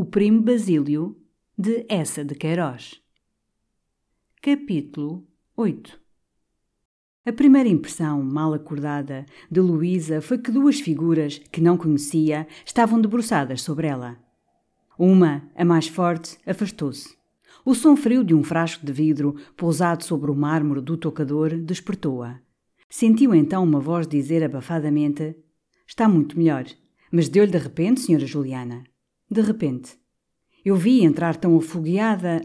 O Primo Basílio, de Essa de Queiroz. Capítulo 8 A primeira impressão, mal acordada, de Luísa foi que duas figuras, que não conhecia, estavam debruçadas sobre ela. Uma, a mais forte, afastou-se. O som frio de um frasco de vidro pousado sobre o mármore do tocador despertou-a. Sentiu então uma voz dizer abafadamente: Está muito melhor. Mas deu-lhe de repente, senhora Juliana. De repente. Eu vi entrar tão afogueada.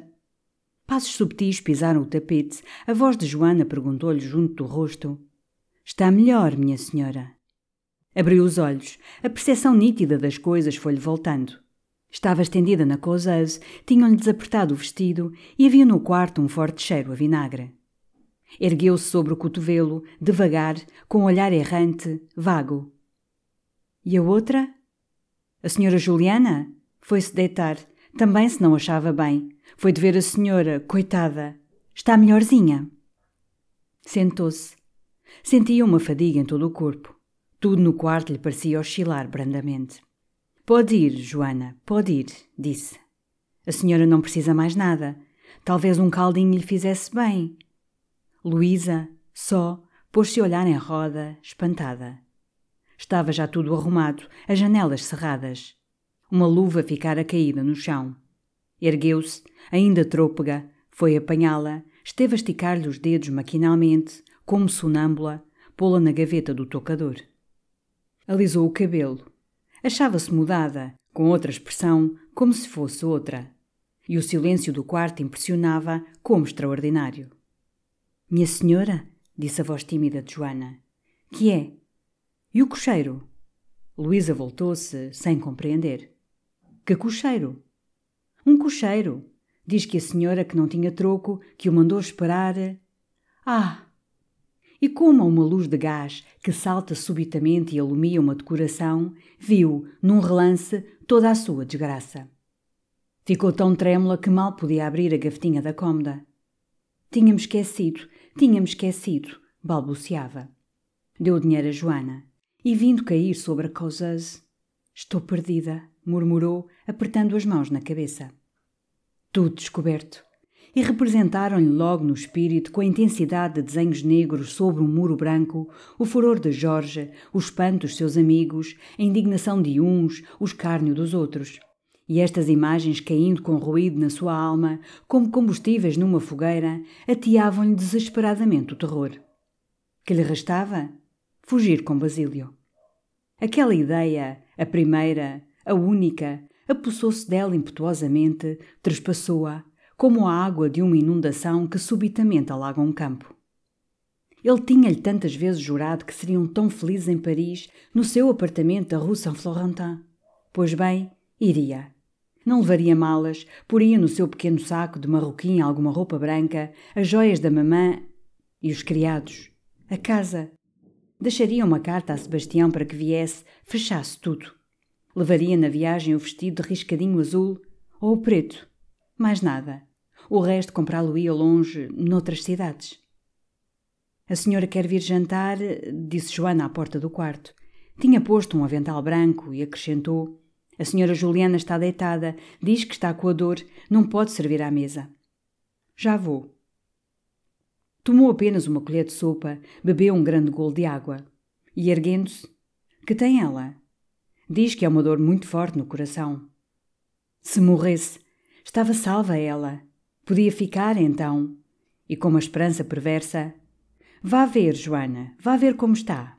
Passos subtis pisaram o tapete. A voz de Joana perguntou-lhe junto do rosto: Está melhor, minha senhora? Abriu os olhos. A percepção nítida das coisas foi-lhe voltando. Estava estendida na causeuse, tinham-lhe desapertado o vestido e havia no quarto um forte cheiro a vinagre. Ergueu-se sobre o cotovelo, devagar, com um olhar errante, vago. E a outra? A senhora Juliana? Foi-se deitar. Também se não achava bem. Foi de ver a senhora, coitada. Está melhorzinha. Sentou-se. Sentia uma fadiga em todo o corpo. Tudo no quarto lhe parecia oscilar brandamente. Pode ir, Joana, pode ir, disse. A senhora não precisa mais nada. Talvez um caldinho lhe fizesse bem. Luísa, só, pôs-se a olhar em roda, espantada. Estava já tudo arrumado, as janelas cerradas. Uma luva ficara caída no chão. Ergueu-se, ainda trôpega, foi apanhá-la, esteve a esticar-lhe os dedos maquinalmente, como sonâmbula, pô-la na gaveta do tocador. Alisou o cabelo. Achava-se mudada, com outra expressão, como se fosse outra. E o silêncio do quarto impressionava como extraordinário. Minha senhora, disse a voz tímida de Joana. Que é? E o cocheiro? Luísa voltou-se, sem compreender. Que cocheiro? Um cocheiro. Diz que a senhora que não tinha troco, que o mandou esperar. Ah! E como a uma luz de gás que salta subitamente e alumia uma decoração, viu, num relance, toda a sua desgraça. Ficou tão trêmula que mal podia abrir a gavetinha da cômoda. Tinha-me esquecido, tinha-me esquecido, balbuciava. Deu o dinheiro a Joana e, vindo cair sobre a causeuse, estou perdida, murmurou, apertando as mãos na cabeça. Tudo descoberto. E representaram-lhe logo no espírito, com a intensidade de desenhos negros sobre um muro branco, o furor de Jorge, o espanto dos seus amigos, a indignação de uns, o escárnio dos outros. E estas imagens caindo com ruído na sua alma, como combustíveis numa fogueira, ateavam-lhe desesperadamente o terror. Que lhe restava? Fugir com Basílio. Aquela ideia, a primeira, a única, apossou-se dela impetuosamente, trespassou-a, como a água de uma inundação que subitamente alaga um campo. Ele tinha-lhe tantas vezes jurado que seriam tão felizes em Paris, no seu apartamento da Rue Saint-Florentin. Pois bem, iria. Não levaria malas, poria no seu pequeno saco de marroquim alguma roupa branca, as joias da mamã e os criados, a casa. Deixaria uma carta a Sebastião para que viesse, fechasse tudo. Levaria na viagem o vestido de riscadinho azul, ou o preto. Mais nada. O resto comprá-lo-ia longe, noutras cidades. A senhora quer vir jantar, disse Joana à porta do quarto. Tinha posto um avental branco e acrescentou: A senhora Juliana está deitada, diz que está com a dor, não pode servir à mesa. Já vou. Tomou apenas uma colher de sopa, bebeu um grande golo de água e, erguendo-se, que tem ela? Diz que é uma dor muito forte no coração. Se morresse, estava salva ela. Podia ficar então. E com uma esperança perversa: Vá ver, Joana, vá ver como está.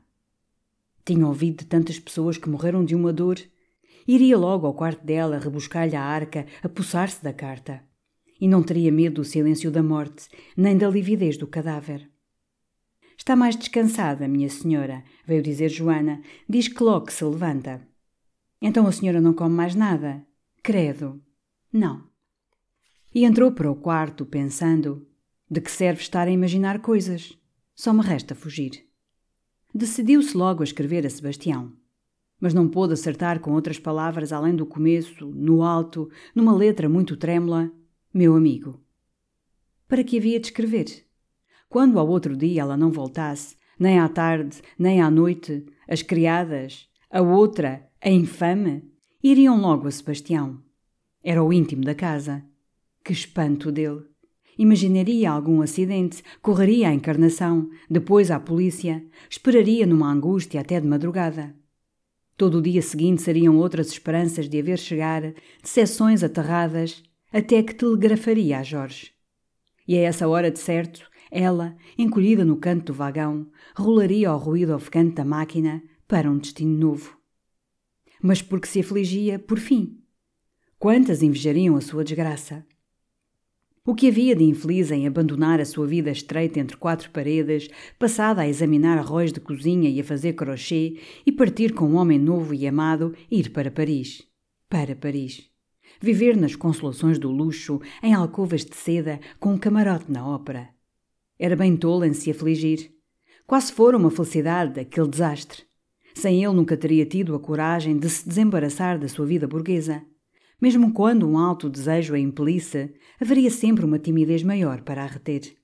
Tinha ouvido de tantas pessoas que morreram de uma dor. Iria logo ao quarto dela rebuscar-lhe a arca, a poçar-se da carta. E não teria medo do silêncio da morte, nem da lividez do cadáver. Está mais descansada, minha senhora, veio dizer Joana. Diz que logo se levanta. Então a senhora não come mais nada? Credo. Não. E entrou para o quarto, pensando: de que serve estar a imaginar coisas? Só me resta fugir. Decidiu-se logo a escrever a Sebastião. Mas não pôde acertar com outras palavras além do começo, no alto, numa letra muito trêmula: Meu amigo. Para que havia de escrever? Quando ao outro dia ela não voltasse, nem à tarde, nem à noite, as criadas, a outra, a infame, iriam logo a Sebastião. Era o íntimo da casa. Que espanto dele! Imaginaria algum acidente, correria à encarnação, depois à polícia, esperaria numa angústia até de madrugada. Todo o dia seguinte seriam outras esperanças de haver chegar, decepções aterradas, até que telegrafaria a Jorge. E a essa hora de certo, ela, encolhida no canto do vagão, rolaria ao ruído ofegante da máquina para um destino novo. Mas porque se afligia, por fim. Quantas invejariam a sua desgraça? O que havia de infeliz em abandonar a sua vida estreita entre quatro paredes, passada a examinar arroz de cozinha e a fazer crochê, e partir com um homem novo e amado e ir para Paris? Para Paris. Viver nas consolações do luxo, em alcovas de seda, com um camarote na ópera. Era bem tolo em se afligir. Quase fora uma felicidade aquele desastre. Sem ele nunca teria tido a coragem de se desembaraçar da sua vida burguesa. Mesmo quando um alto desejo a impelisse, haveria sempre uma timidez maior para a reter.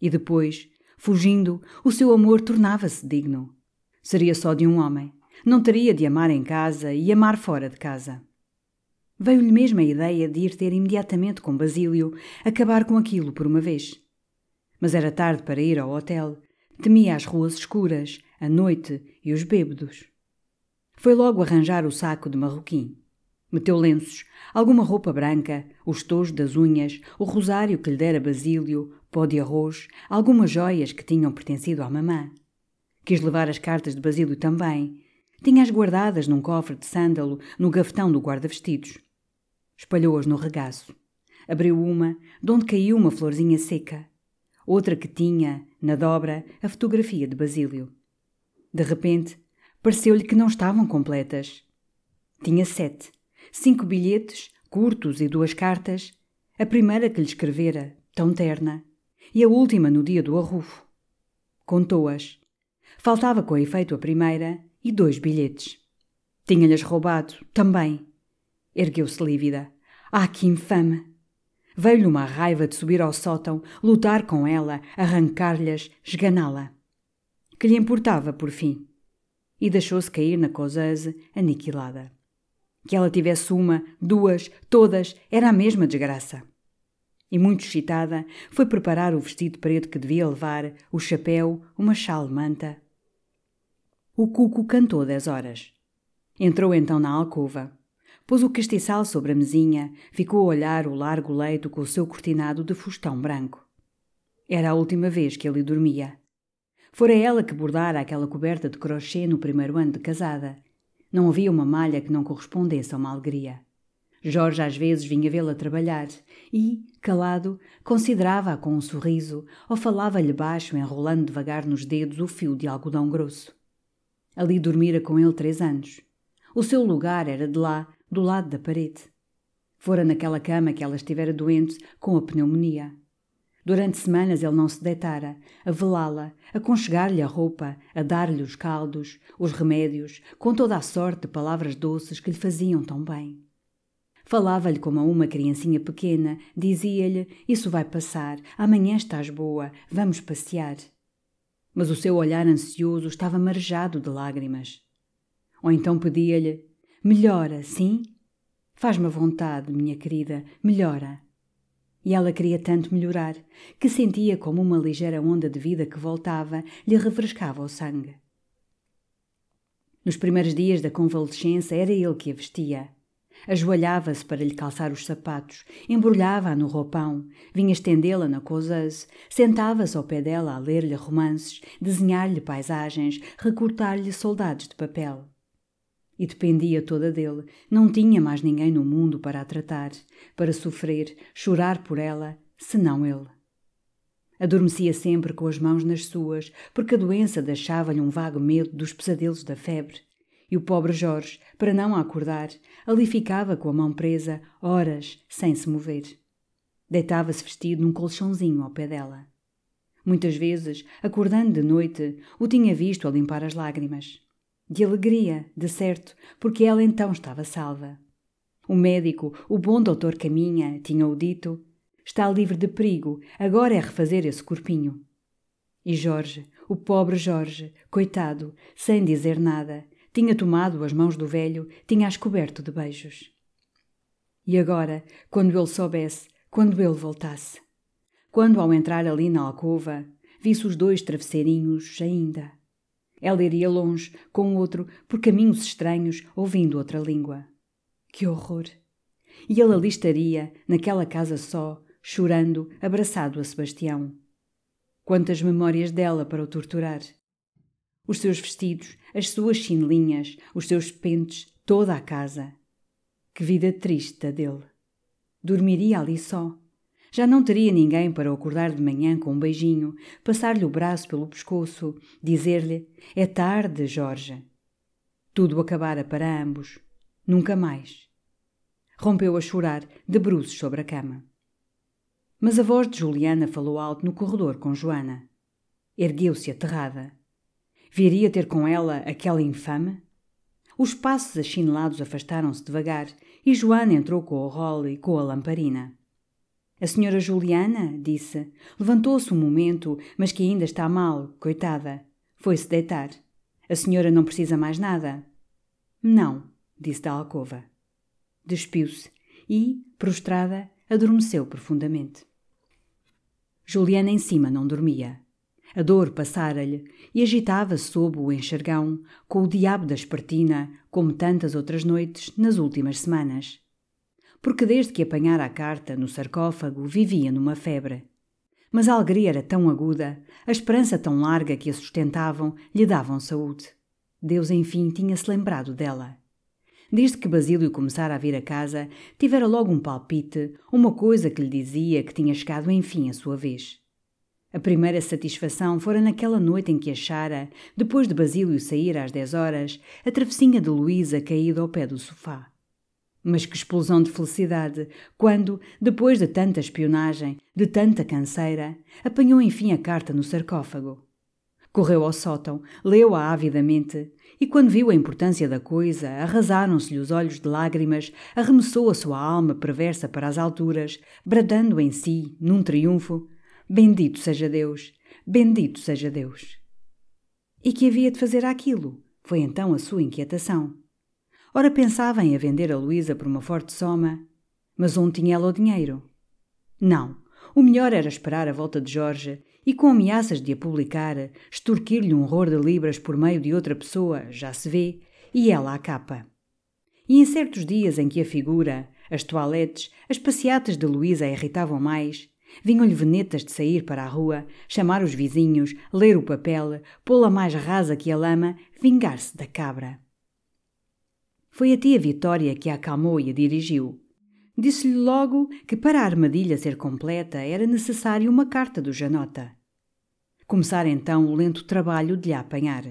E depois, fugindo, o seu amor tornava-se digno. Seria só de um homem. Não teria de amar em casa e amar fora de casa. Veio-lhe mesmo a ideia de ir ter imediatamente com Basílio, acabar com aquilo por uma vez. Mas era tarde para ir ao hotel. Temia as ruas escuras, a noite e os bêbados. Foi logo arranjar o saco de marroquim. Meteu lenços, alguma roupa branca, os tojos das unhas, o rosário que lhe dera Basílio, pó de arroz, algumas joias que tinham pertencido à mamã. Quis levar as cartas de Basílio também. Tinha-as guardadas num cofre de sândalo no gavetão do guarda-vestidos. Espalhou-as no regaço. Abriu uma, de onde caiu uma florzinha seca outra que tinha, na dobra, a fotografia de Basílio. De repente, pareceu-lhe que não estavam completas. Tinha sete, cinco bilhetes, curtos e duas cartas, a primeira que lhe escrevera, tão terna, e a última no dia do arrufo. Contou-as. Faltava com efeito a primeira e dois bilhetes. Tinha-lhes roubado, também. Ergueu-se lívida. Ah, que infame! Veio-lhe uma raiva de subir ao sótão, lutar com ela, arrancar-lhes, esganá-la. Que lhe importava, por fim? E deixou-se cair na causeuse, aniquilada. Que ela tivesse uma, duas, todas, era a mesma desgraça. E muito excitada, foi preparar o vestido preto que devia levar, o chapéu, uma chale-manta. O cuco cantou dez horas. Entrou então na alcova. Pôs o castiçal sobre a mesinha, ficou a olhar o largo leito com o seu cortinado de fustão branco. Era a última vez que ele dormia. Fora ela que bordara aquela coberta de crochê no primeiro ano de casada. Não havia uma malha que não correspondesse a uma alegria. Jorge às vezes vinha vê-la trabalhar e, calado, considerava-a com um sorriso ou falava-lhe baixo, enrolando devagar nos dedos o fio de algodão grosso. Ali dormira com ele três anos. O seu lugar era de lá, do lado da parede. Fora naquela cama que ela estivera doente com a pneumonia. Durante semanas ele não se deitara, a velá-la, a conchegar-lhe a roupa, a dar-lhe os caldos, os remédios, com toda a sorte de palavras doces que lhe faziam tão bem. Falava-lhe como a uma criancinha pequena, dizia-lhe: Isso vai passar, amanhã estás boa, vamos passear. Mas o seu olhar ansioso estava marejado de lágrimas. Ou então pedia-lhe: Melhora, sim? Faz-me vontade, minha querida, melhora. E ela queria tanto melhorar que sentia como uma ligeira onda de vida que voltava lhe refrescava o sangue. Nos primeiros dias da convalescença era ele que a vestia. Ajoelhava-se para lhe calçar os sapatos, embrulhava-a no roupão, vinha estendê-la na causeuse, sentava-se ao pé dela a ler-lhe romances, desenhar-lhe paisagens, recortar-lhe soldados de papel. E dependia toda dele, não tinha mais ninguém no mundo para a tratar, para sofrer, chorar por ela, senão ele. Adormecia sempre com as mãos nas suas, porque a doença deixava-lhe um vago medo dos pesadelos da febre. E o pobre Jorge, para não acordar, ali ficava com a mão presa, horas, sem se mover. Deitava-se vestido num colchãozinho ao pé dela. Muitas vezes, acordando de noite, o tinha visto a limpar as lágrimas. De alegria, de certo, porque ela então estava salva. O médico, o bom doutor Caminha, tinha-o dito, está livre de perigo, agora é refazer esse corpinho. E Jorge, o pobre Jorge, coitado, sem dizer nada, tinha tomado as mãos do velho, tinha-as coberto de beijos. E agora, quando ele soubesse, quando ele voltasse? Quando, ao entrar ali na alcova, visse os dois travesseirinhos ainda. Ela iria longe, com outro, por caminhos estranhos, ouvindo outra língua. Que horror! E ele ali estaria, naquela casa só, chorando, abraçado a Sebastião. Quantas memórias dela para o torturar! os seus vestidos, as suas chinelinhas, os seus pentes, toda a casa. Que vida triste a dele. Dormiria ali só. Já não teria ninguém para acordar de manhã com um beijinho, passar-lhe o braço pelo pescoço, dizer-lhe: É tarde, Jorge. Tudo acabara para ambos. Nunca mais. Rompeu a chorar, de bruços sobre a cama. Mas a voz de Juliana falou alto no corredor com Joana. Ergueu-se aterrada. Viria ter com ela aquela infame? Os passos achinelados afastaram-se devagar e Joana entrou com o rolo e com a lamparina. A senhora Juliana, disse, levantou-se um momento, mas que ainda está mal, coitada. Foi-se deitar. A senhora não precisa mais nada. Não, disse da alcova. Despiu-se e, prostrada, adormeceu profundamente. Juliana em cima não dormia. A dor passara-lhe e agitava-se sob o enxergão, com o diabo da espartina, como tantas outras noites nas últimas semanas. Porque desde que apanhara a carta no sarcófago vivia numa febre. Mas a alegria era tão aguda, a esperança tão larga que a sustentavam, lhe davam saúde. Deus, enfim, tinha-se lembrado dela. Desde que Basílio começara a vir a casa, tivera logo um palpite, uma coisa que lhe dizia que tinha chegado enfim a sua vez. A primeira satisfação fora naquela noite em que achara, depois de Basílio sair às dez horas, a travessinha de Luísa caída ao pé do sofá. Mas que explosão de felicidade quando, depois de tanta espionagem, de tanta canseira, apanhou enfim a carta no sarcófago. Correu ao sótão, leu-a avidamente e, quando viu a importância da coisa, arrasaram-se-lhe os olhos de lágrimas, arremessou a sua alma perversa para as alturas, bradando em si, num triunfo: Bendito seja Deus! Bendito seja Deus! E que havia de fazer aquilo? Foi então a sua inquietação. Ora pensava em a vender a Luísa por uma forte soma, mas onde tinha ela o dinheiro? Não, o melhor era esperar a volta de Jorge e, com ameaças de a publicar, extorquir-lhe um horror de libras por meio de outra pessoa, já se vê, e ela à capa. E em certos dias em que a figura, as toaletes, as passeatas de Luísa a irritavam mais, Vinham-lhe venetas de sair para a rua, chamar os vizinhos, ler o papel, pô-la mais rasa que a lama, vingar-se da cabra. Foi a tia Vitória que a acalmou e a dirigiu. Disse-lhe logo que para a armadilha ser completa era necessário uma carta do Janota. Começara então o lento trabalho de lhe apanhar.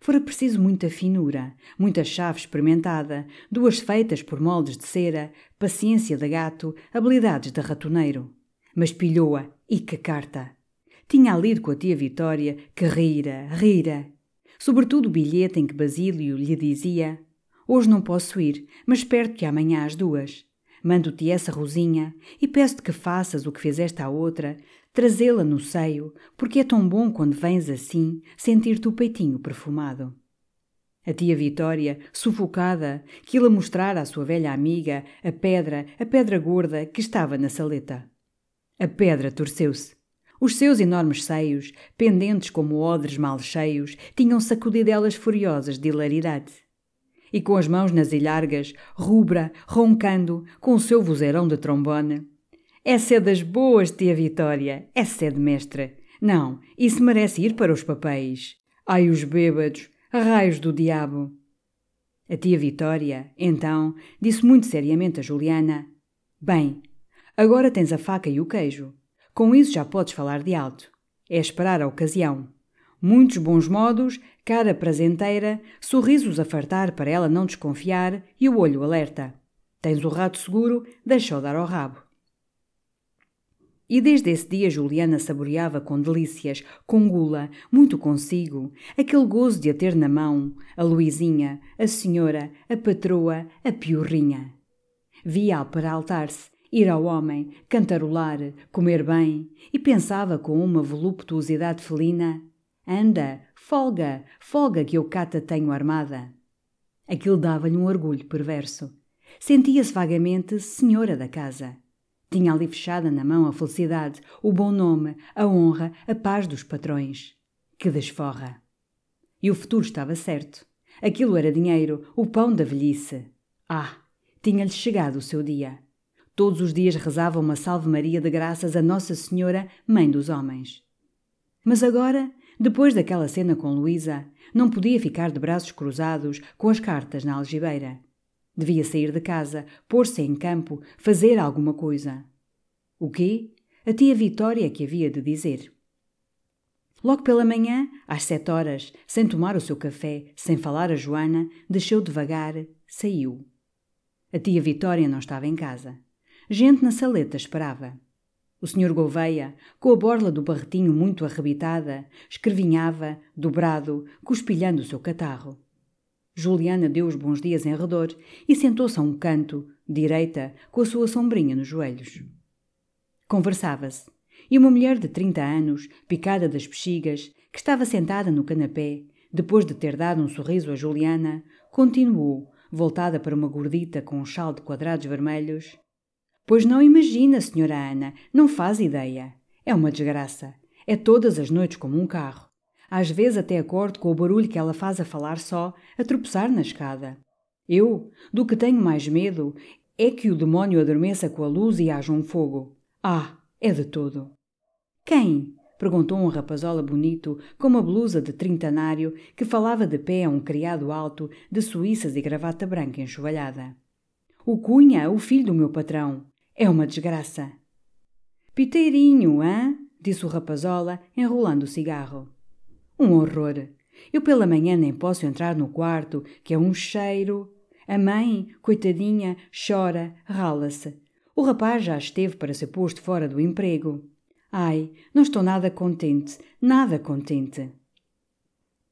Fora preciso muita finura, muita chave experimentada, duas feitas por moldes de cera, paciência de gato, habilidades de ratoneiro mas pilhou-a e que carta! Tinha lido com a tia Vitória que rira, rira. Sobretudo o bilhete em que Basílio lhe dizia: Hoje não posso ir, mas espero que amanhã às duas. Mando-te essa rosinha e peço-te que faças o que fizeste à outra, trazê-la no seio, porque é tão bom quando vens assim sentir-te o peitinho perfumado. A tia Vitória, sufocada, quila mostrar à sua velha amiga a pedra, a pedra gorda que estava na saleta. A pedra torceu-se. Os seus enormes seios, pendentes como odres mal cheios, tinham sacudidelas furiosas de hilaridade. E com as mãos nas ilhargas, rubra, roncando, com o seu vozeirão de trombone. Essa é das boas, tia Vitória, essa é de mestra. Não, isso merece ir para os papéis. Ai, os bêbados, raios do diabo. A tia Vitória, então, disse muito seriamente a Juliana: Bem, agora tens a faca e o queijo. Com isso já podes falar de alto. É esperar a ocasião. Muitos bons modos, cara prazenteira, sorrisos a fartar para ela não desconfiar e o olho alerta. Tens o rato seguro, deixa-o dar ao rabo. E desde esse dia Juliana saboreava com delícias, com gula, muito consigo, aquele gozo de a ter na mão, a Luizinha, a senhora, a patroa, a piorrinha. Via-a peraltar-se, ir ao homem, cantarolar, comer bem, e pensava com uma voluptuosidade felina: Anda, folga, folga que eu cata tenho armada. Aquilo dava-lhe um orgulho perverso. Sentia-se vagamente senhora da casa. Tinha ali fechada na mão a felicidade, o bom nome, a honra, a paz dos patrões. Que desforra! E o futuro estava certo. Aquilo era dinheiro, o pão da velhice. Ah, tinha-lhe chegado o seu dia. Todos os dias rezava uma Salve Maria de graças a Nossa Senhora, Mãe dos Homens. Mas agora, depois daquela cena com Luísa, não podia ficar de braços cruzados com as cartas na algibeira. Devia sair de casa, pôr-se em campo, fazer alguma coisa. O quê? A tia Vitória que havia de dizer. Logo pela manhã, às sete horas, sem tomar o seu café, sem falar a Joana, desceu devagar, saiu. A tia Vitória não estava em casa. Gente na saleta esperava. O senhor Gouveia, com a borla do barretinho muito arrebitada, escrevinhava, dobrado, cuspilhando o seu catarro. Juliana deu os bons dias em redor e sentou-se a um canto, direita, com a sua sombrinha nos joelhos. Conversava-se, e uma mulher de trinta anos, picada das bexigas, que estava sentada no canapé, depois de ter dado um sorriso a Juliana, continuou, voltada para uma gordita com um chal de quadrados vermelhos. Pois não imagina, senhora Ana, não faz ideia. É uma desgraça. É todas as noites como um carro. Às vezes até acordo com o barulho que ela faz a falar só, a tropeçar na escada. Eu, do que tenho mais medo, é que o demónio adormeça com a luz e haja um fogo. Ah, é de todo. Quem? perguntou um rapazola bonito com uma blusa de trintanário que falava de pé a um criado alto de suíças e gravata branca enxovalhada. O Cunha, o filho do meu patrão. É uma desgraça. Piteirinho, hã? disse o rapazola, enrolando o cigarro. Um horror. Eu pela manhã nem posso entrar no quarto, que é um cheiro. A mãe, coitadinha, chora, rala-se. O rapaz já esteve para ser posto fora do emprego. Ai, não estou nada contente, nada contente.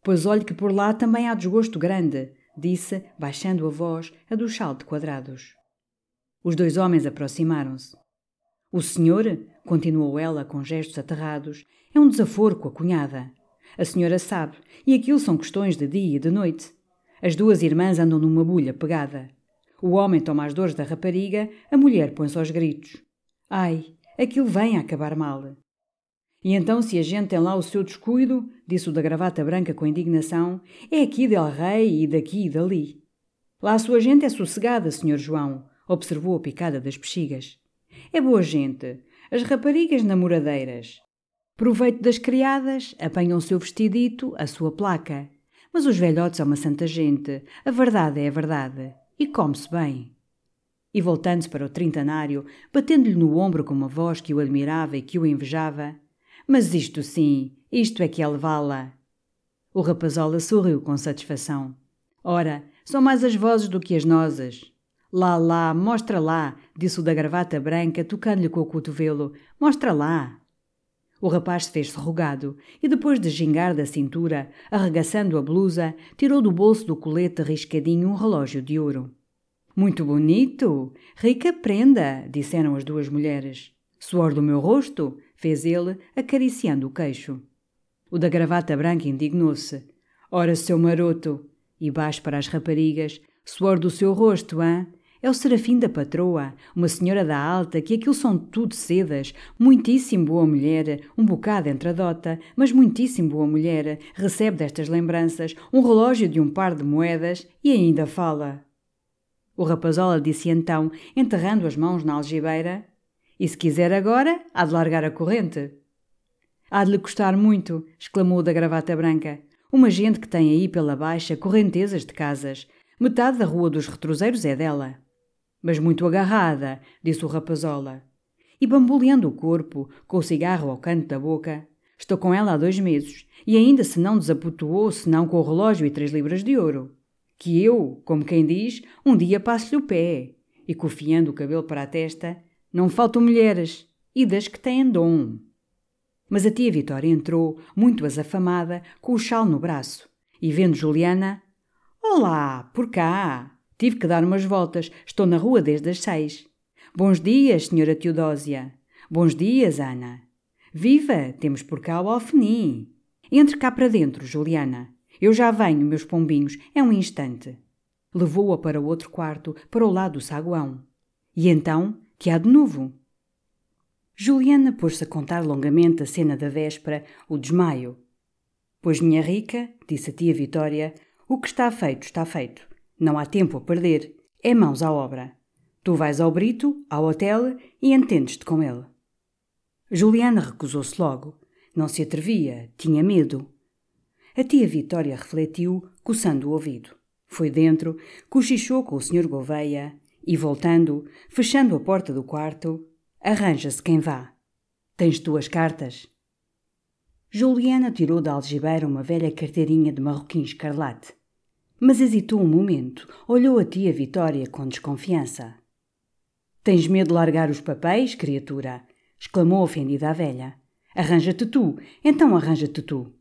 Pois olhe que por lá também há desgosto grande, disse, baixando a voz, a do chal de quadrados. Os dois homens aproximaram-se. O senhor, continuou ela com gestos aterrados, é um desaforo com a cunhada. A senhora sabe, e aquilo são questões de dia e de noite. As duas irmãs andam numa bulha pegada. O homem toma as dores da rapariga, a mulher põe-se aos gritos. Ai, aquilo vem a acabar mal. E então, se a gente tem lá o seu descuido, disse o da gravata branca com indignação, é aqui del rei e daqui e dali. Lá a sua gente é sossegada, senhor João, observou a picada das bexigas. É boa gente. As raparigas namoradeiras. Proveito das criadas, apanham o seu vestidito, a sua placa. Mas os velhotes são uma santa gente. A verdade é a verdade. E come-se bem. E voltando-se para o trintanário, batendo-lhe no ombro com uma voz que o admirava e que o invejava. Mas isto sim, isto é que é levá-la. O rapazola sorriu com satisfação. Ora, são mais as vozes do que as nozes. Lá, lá, mostra lá, disse o da gravata branca, tocando-lhe com o cotovelo. Mostra lá. O rapaz fez-se rogado e, depois de gingar da cintura, arregaçando a blusa, tirou do bolso do colete riscadinho um relógio de ouro. Muito bonito! Rica prenda! disseram as duas mulheres. Suor do meu rosto? fez ele, acariciando o queixo. O da gravata branca indignou-se. Ora, seu maroto! E baixo para as raparigas. Suor do seu rosto, hã? É o serafim da patroa, uma senhora da alta, que aquilo são tudo sedas. Muitíssimo boa mulher, um bocado entradota, mas muitíssimo boa mulher. Recebe destas lembranças um relógio de um par de moedas e ainda fala. O rapazola disse então, enterrando as mãos na algibeira: E se quiser agora, há de largar a corrente. Há de lhe custar muito, exclamou da gravata branca. Uma gente que tem aí pela baixa correntezas de casas. Metade da rua dos retroseiros é dela. Mas muito agarrada, disse o rapazola. E bamboleando o corpo, com o cigarro ao canto da boca. Estou com ela há dois meses, e ainda se não desapotoou, senão com o relógio e três libras de ouro. Que eu, como quem diz, um dia passo-lhe o pé. E cofiando o cabelo para a testa, não faltam mulheres, e das que têm dom. Mas a tia Vitória entrou, muito azafamada, com o chal no braço, e vendo Juliana, Olá, por cá! Tive que dar umas voltas. Estou na rua desde as seis. Bons dias, senhora Teodósia. Bons dias, Ana. Viva! Temos por cá o alfenim. Entre cá para dentro, Juliana. Eu já venho, meus pombinhos. É um instante. Levou-a para o outro quarto, para o lado do saguão. E então, que há de novo? Juliana pôs-se a contar longamente a cena da véspera, o desmaio. Pois, minha rica, disse a tia Vitória, o que está feito, está feito. Não há tempo a perder. É mãos à obra. Tu vais ao Brito, ao hotel e entendes-te com ele. Juliana recusou-se logo. Não se atrevia, tinha medo. A tia Vitória refletiu, coçando o ouvido. Foi dentro, cochichou com o Sr. Gouveia e, voltando, fechando a porta do quarto, arranja-se quem vá. Tens tuas cartas? Juliana tirou da algibeira uma velha carteirinha de marroquim escarlate mas hesitou um momento, olhou a tia Vitória com desconfiança. Tens medo de largar os papéis, criatura? exclamou ofendida a velha. Arranja-te tu, então arranja-te tu.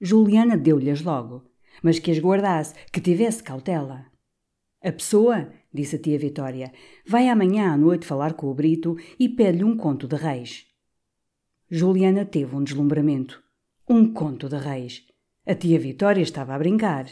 Juliana deu-lhes logo, mas que as guardasse, que tivesse cautela. A pessoa, disse a tia Vitória, vai amanhã à noite falar com o Brito e pede-lhe um conto de reis. Juliana teve um deslumbramento. Um conto de reis. A tia Vitória estava a brincar.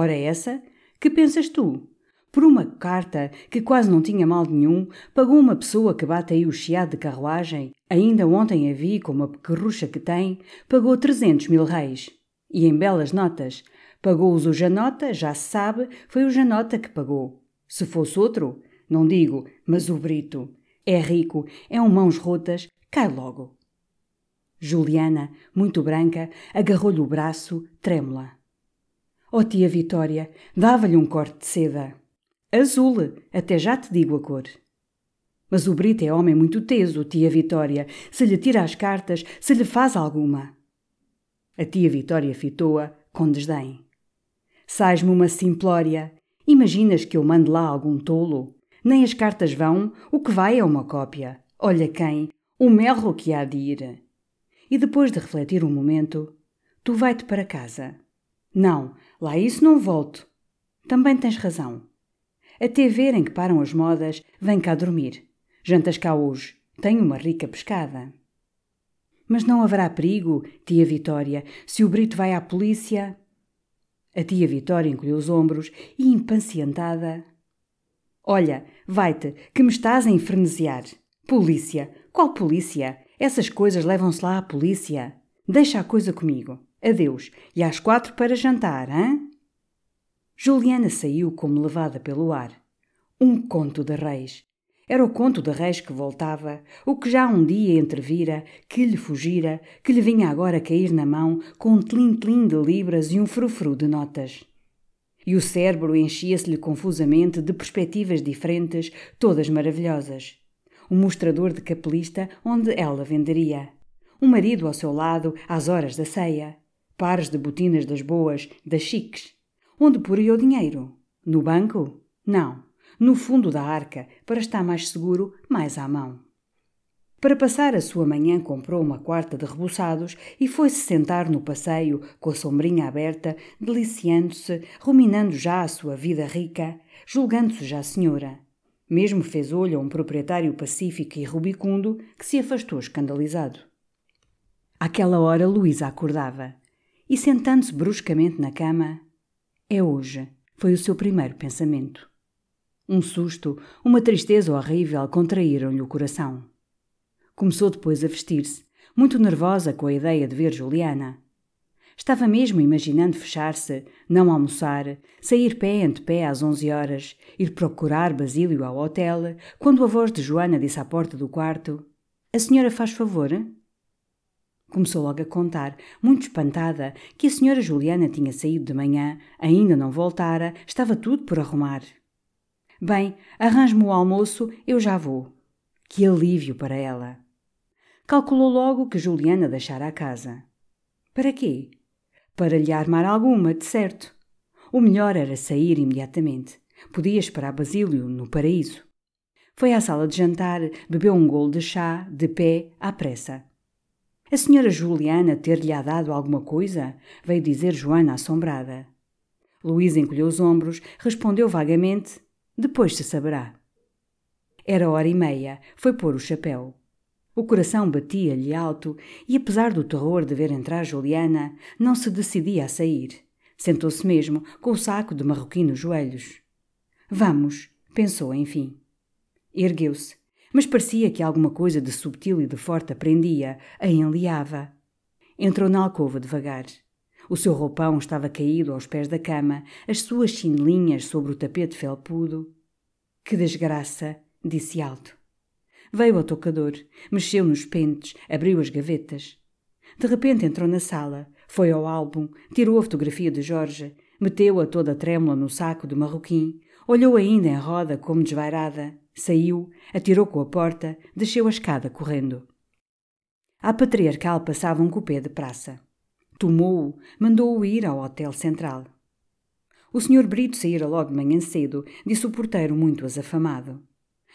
Ora essa, que pensas tu? Por uma carta que quase não tinha mal nenhum, pagou uma pessoa que bate aí o chiado de carruagem, ainda ontem a vi com uma pequerrucha que tem, pagou trezentos mil reis. E em belas notas. Pagou-os o Janota, já se sabe, foi o Janota que pagou. Se fosse outro, não digo, mas o Brito. É rico, é um mãos rotas, cai logo. Juliana, muito branca, agarrou-lhe o braço, trêmula. Oh, tia Vitória, dava-lhe um corte de seda. Azul, até já te digo a cor. Mas o Brito é homem muito teso, tia Vitória. Se lhe tira as cartas, se lhe faz alguma. A tia Vitória fitou-a com desdém. Sais-me uma simplória. Imaginas que eu mando lá algum tolo? Nem as cartas vão, o que vai é uma cópia. Olha quem, o melro que há de ir. E depois de refletir um momento, tu vai-te para casa. Não, Lá isso não volto. Também tens razão. Até ver em que param as modas, vem cá dormir. Jantas cá hoje. Tenho uma rica pescada. Mas não haverá perigo, tia Vitória, se o Brito vai à polícia? A tia Vitória encolheu os ombros e, impacientada. Olha, vai-te, que me estás a infernizar. Polícia? Qual polícia? Essas coisas levam-se lá à polícia. Deixa a coisa comigo. Adeus, e às quatro para jantar, hã? Juliana saiu como levada pelo ar. Um conto de reis. Era o conto de reis que voltava, o que já um dia entrevira, que lhe fugira, que lhe vinha agora cair na mão com um tlim-tlim de libras e um frufru de notas. E o cérebro enchia-se-lhe confusamente de perspectivas diferentes, todas maravilhosas. Um mostrador de capelista onde ela venderia. Um marido ao seu lado às horas da ceia pares de botinas das boas, das chiques. Onde poria o dinheiro? No banco? Não, no fundo da arca, para estar mais seguro, mais à mão. Para passar a sua manhã, comprou uma quarta de rebuçados e foi-se sentar no passeio, com a sombrinha aberta, deliciando-se, ruminando já a sua vida rica, julgando-se já senhora. Mesmo fez olho a um proprietário pacífico e rubicundo que se afastou escandalizado. Àquela hora, Luísa acordava e, sentando-se bruscamente na cama, é hoje, foi o seu primeiro pensamento. Um susto, uma tristeza horrível contraíram-lhe o coração. Começou depois a vestir-se, muito nervosa com a ideia de ver Juliana. Estava mesmo imaginando fechar-se, não almoçar, sair pé ante pé às onze horas, ir procurar Basílio ao hotel, quando a voz de Joana disse à porta do quarto: A senhora faz favor? Começou logo a contar, muito espantada, que a senhora Juliana tinha saído de manhã, ainda não voltara, estava tudo por arrumar. Bem, arranje-me o almoço, eu já vou. Que alívio para ela! Calculou logo que Juliana deixara a casa. Para quê? Para lhe armar alguma, de certo. O melhor era sair imediatamente. Podia esperar Basílio no paraíso. Foi à sala de jantar, bebeu um golo de chá, de pé, à pressa. A senhora Juliana ter-lhe dado alguma coisa? Veio dizer Joana assombrada. Luísa encolheu os ombros, respondeu vagamente: depois se saberá. Era hora e meia, foi pôr o chapéu. O coração batia-lhe alto e, apesar do terror de ver entrar Juliana, não se decidia a sair. Sentou-se mesmo, com o saco de marroquim nos joelhos. Vamos, pensou enfim. Ergueu-se, mas parecia que alguma coisa de subtil e de forte a prendia, a enliava. Entrou na alcova devagar. O seu roupão estava caído aos pés da cama, as suas chinelinhas sobre o tapete felpudo. Que desgraça! disse alto. Veio ao tocador, mexeu nos pentes, abriu as gavetas. De repente entrou na sala, foi ao álbum, tirou a fotografia de Jorge, meteu-a toda trêmula no saco de marroquim, olhou ainda em roda como desvairada, saiu, atirou com a porta, desceu a escada correndo. À patriarcal passava um cupê de praça. Tomou-o, mandou-o ir ao Hotel Central. O Sr. Brito saíra logo de manhã cedo, disse o porteiro muito azafamado.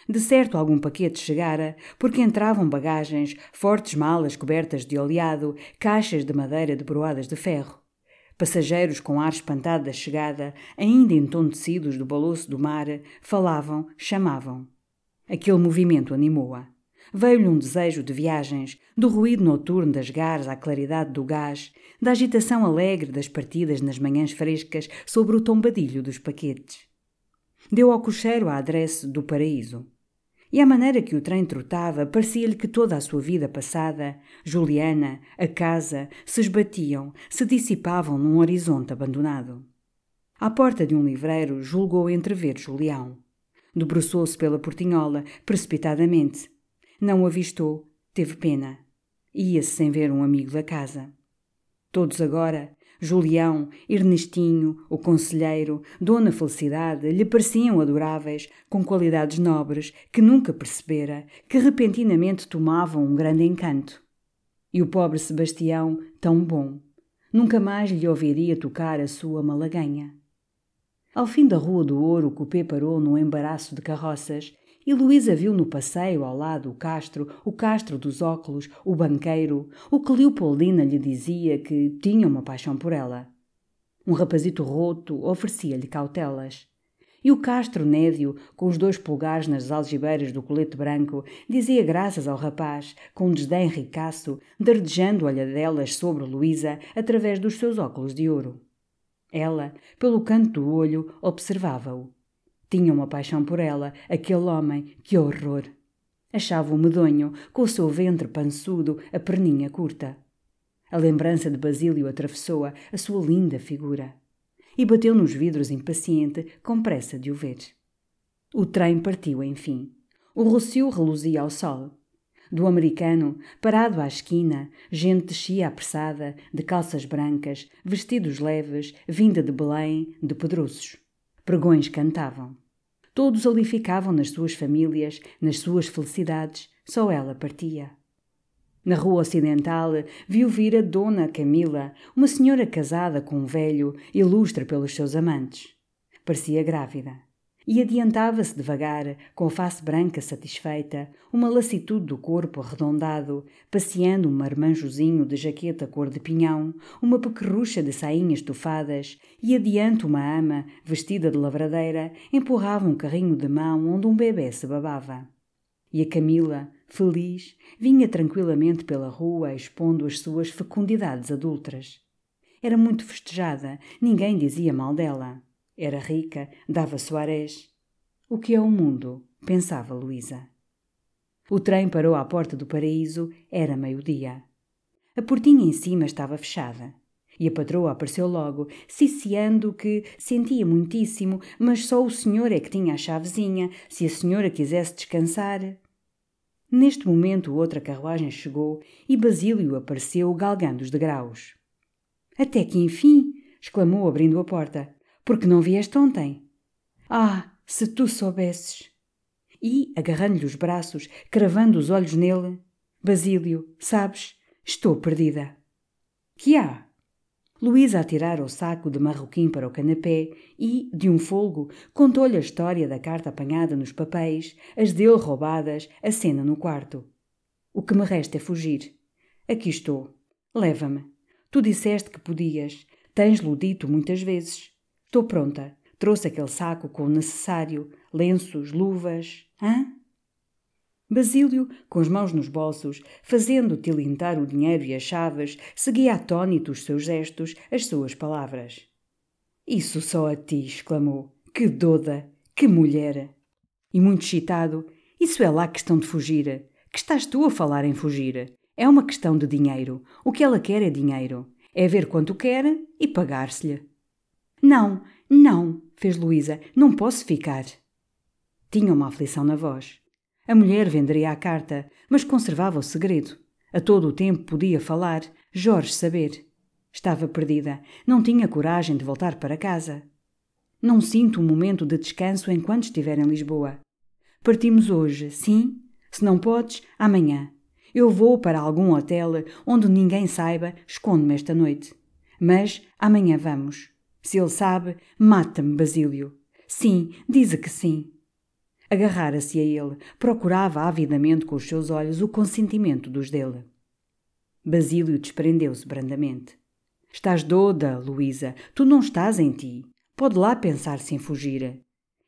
De certo algum paquete chegara, porque entravam bagagens, fortes malas cobertas de oleado, caixas de madeira de broadas de ferro. Passageiros com ar espantado da chegada, ainda entontecidos do balouço do mar, falavam, chamavam. Aquele movimento animou-a. Veio-lhe um desejo de viagens, do ruído noturno das gares à claridade do gás, da agitação alegre das partidas nas manhãs frescas sobre o tombadilho dos paquetes. Deu ao cocheiro a adresse do paraíso. E à maneira que o trem trotava, parecia-lhe que toda a sua vida passada, Juliana, a casa, se esbatiam, se dissipavam num horizonte abandonado. À porta de um livreiro julgou entrever Julião. Debruçou-se pela portinhola, precipitadamente, não o avistou, teve pena. Ia-se sem ver um amigo da casa. Todos agora, Julião, Ernestinho, o conselheiro, Dona Felicidade, lhe pareciam adoráveis, com qualidades nobres que nunca percebera, que repentinamente tomavam um grande encanto. E o pobre Sebastião, tão bom, nunca mais lhe ouviria tocar a sua malaganha. Ao fim da Rua do Ouro, o cupê parou num embaraço de carroças e Luísa viu no passeio ao lado o Castro, o Castro dos óculos, o banqueiro, o que Leopoldina lhe dizia que tinha uma paixão por ela. Um rapazito roto oferecia-lhe cautelas. E o Castro Nédio, com os dois pulgares nas algibeiras do colete branco, dizia graças ao rapaz, com um desdém ricaço, dardejando olhadelas sobre Luísa através dos seus óculos de ouro. Ela, pelo canto do olho, observava-o. Tinha uma paixão por ela, aquele homem, que horror! Achava-o medonho, com o seu ventre pançudo, a perninha curta. A lembrança de Basílio atravessou-a, a sua linda figura. E bateu nos vidros impaciente, com pressa de o ver. O trem partiu, enfim. O rocio reluzia ao sol. Do americano, parado à esquina, gente descia apressada, de calças brancas, vestidos leves, vinda de Belém, de Pedroços. Pregões cantavam. Todos ali ficavam nas suas famílias, nas suas felicidades, só ela partia. Na rua ocidental viu vir a Dona Camila, uma senhora casada com um velho, ilustre pelos seus amantes. Parecia grávida. E adiantava-se devagar, com a face branca satisfeita, uma lassitude do corpo arredondado, passeando um marmanjozinho de jaqueta cor de pinhão, uma pequerrucha de sainhas tufadas, e adiante uma ama, vestida de lavradeira, empurrava um carrinho de mão onde um bebê se babava. E a Camila, feliz, vinha tranquilamente pela rua expondo as suas fecundidades adultas. Era muito festejada, ninguém dizia mal dela. Era rica, dava Soares. O que é o mundo? pensava Luísa. O trem parou à porta do paraíso, era meio-dia. A portinha em cima estava fechada. E a patroa apareceu logo, ciciando que sentia muitíssimo, mas só o senhor é que tinha a chavezinha, se a senhora quisesse descansar. Neste momento outra carruagem chegou e Basílio apareceu galgando os degraus. Até que enfim! exclamou abrindo a porta. Porque não vieste ontem? Ah, se tu soubesses! E, agarrando-lhe os braços, cravando os olhos nele, Basílio, sabes, estou perdida. Que há? Luísa atirara o saco de marroquim para o canapé e, de um folgo, contou-lhe a história da carta apanhada nos papéis, as dele roubadas, a cena no quarto. O que me resta é fugir. Aqui estou. Leva-me. Tu disseste que podias. Tens-lo dito muitas vezes. Estou pronta. Trouxe aquele saco com o necessário, lenços, luvas. Hã? Basílio, com as mãos nos bolsos, fazendo tilintar o dinheiro e as chaves, seguia atônito os seus gestos, as suas palavras. Isso só a ti, exclamou. Que doda! Que mulher! E muito excitado, isso é lá questão de fugir. Que estás tu a falar em fugir? É uma questão de dinheiro. O que ela quer é dinheiro. É ver quanto quer e pagar-se-lhe. Não, não, fez Luísa, não posso ficar. Tinha uma aflição na voz. A mulher venderia a carta, mas conservava o segredo. A todo o tempo podia falar, Jorge saber. Estava perdida, não tinha coragem de voltar para casa. Não sinto um momento de descanso enquanto estiver em Lisboa. Partimos hoje, sim? Se não podes, amanhã. Eu vou para algum hotel onde ninguém saiba, escondo-me esta noite. Mas amanhã vamos. Se ele sabe, mata-me, Basílio. Sim, diz que sim. Agarrara-se a ele, procurava avidamente com os seus olhos o consentimento dos dele. Basílio desprendeu-se brandamente. Estás doda, Luísa, tu não estás em ti. Pode lá pensar-se em fugir.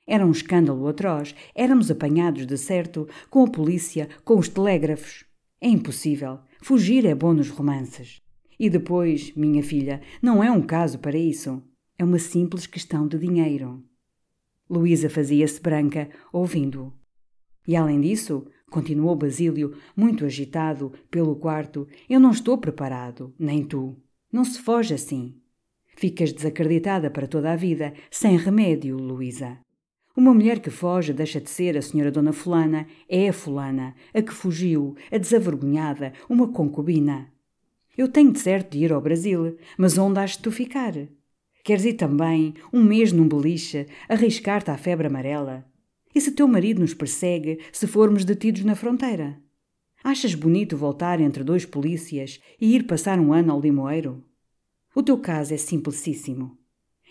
Era um escândalo atroz, éramos apanhados de certo, com a polícia, com os telégrafos. É impossível. Fugir é bom nos romances. E depois, minha filha, não é um caso para isso. É uma simples questão de dinheiro. Luísa fazia-se branca, ouvindo-o. E além disso, continuou Basílio, muito agitado, pelo quarto, eu não estou preparado, nem tu. Não se foge assim. Ficas desacreditada para toda a vida, sem remédio, Luísa. Uma mulher que foge deixa de ser a senhora Dona Fulana, é a fulana, a que fugiu, a desavergonhada, uma concubina. Eu tenho de certo de ir ao Brasil, mas onde has de tu ficar? Queres ir também, um mês num beliche, arriscar-te à febre amarela? E se teu marido nos persegue, se formos detidos na fronteira? Achas bonito voltar entre dois polícias e ir passar um ano ao limoeiro? O teu caso é simplicíssimo.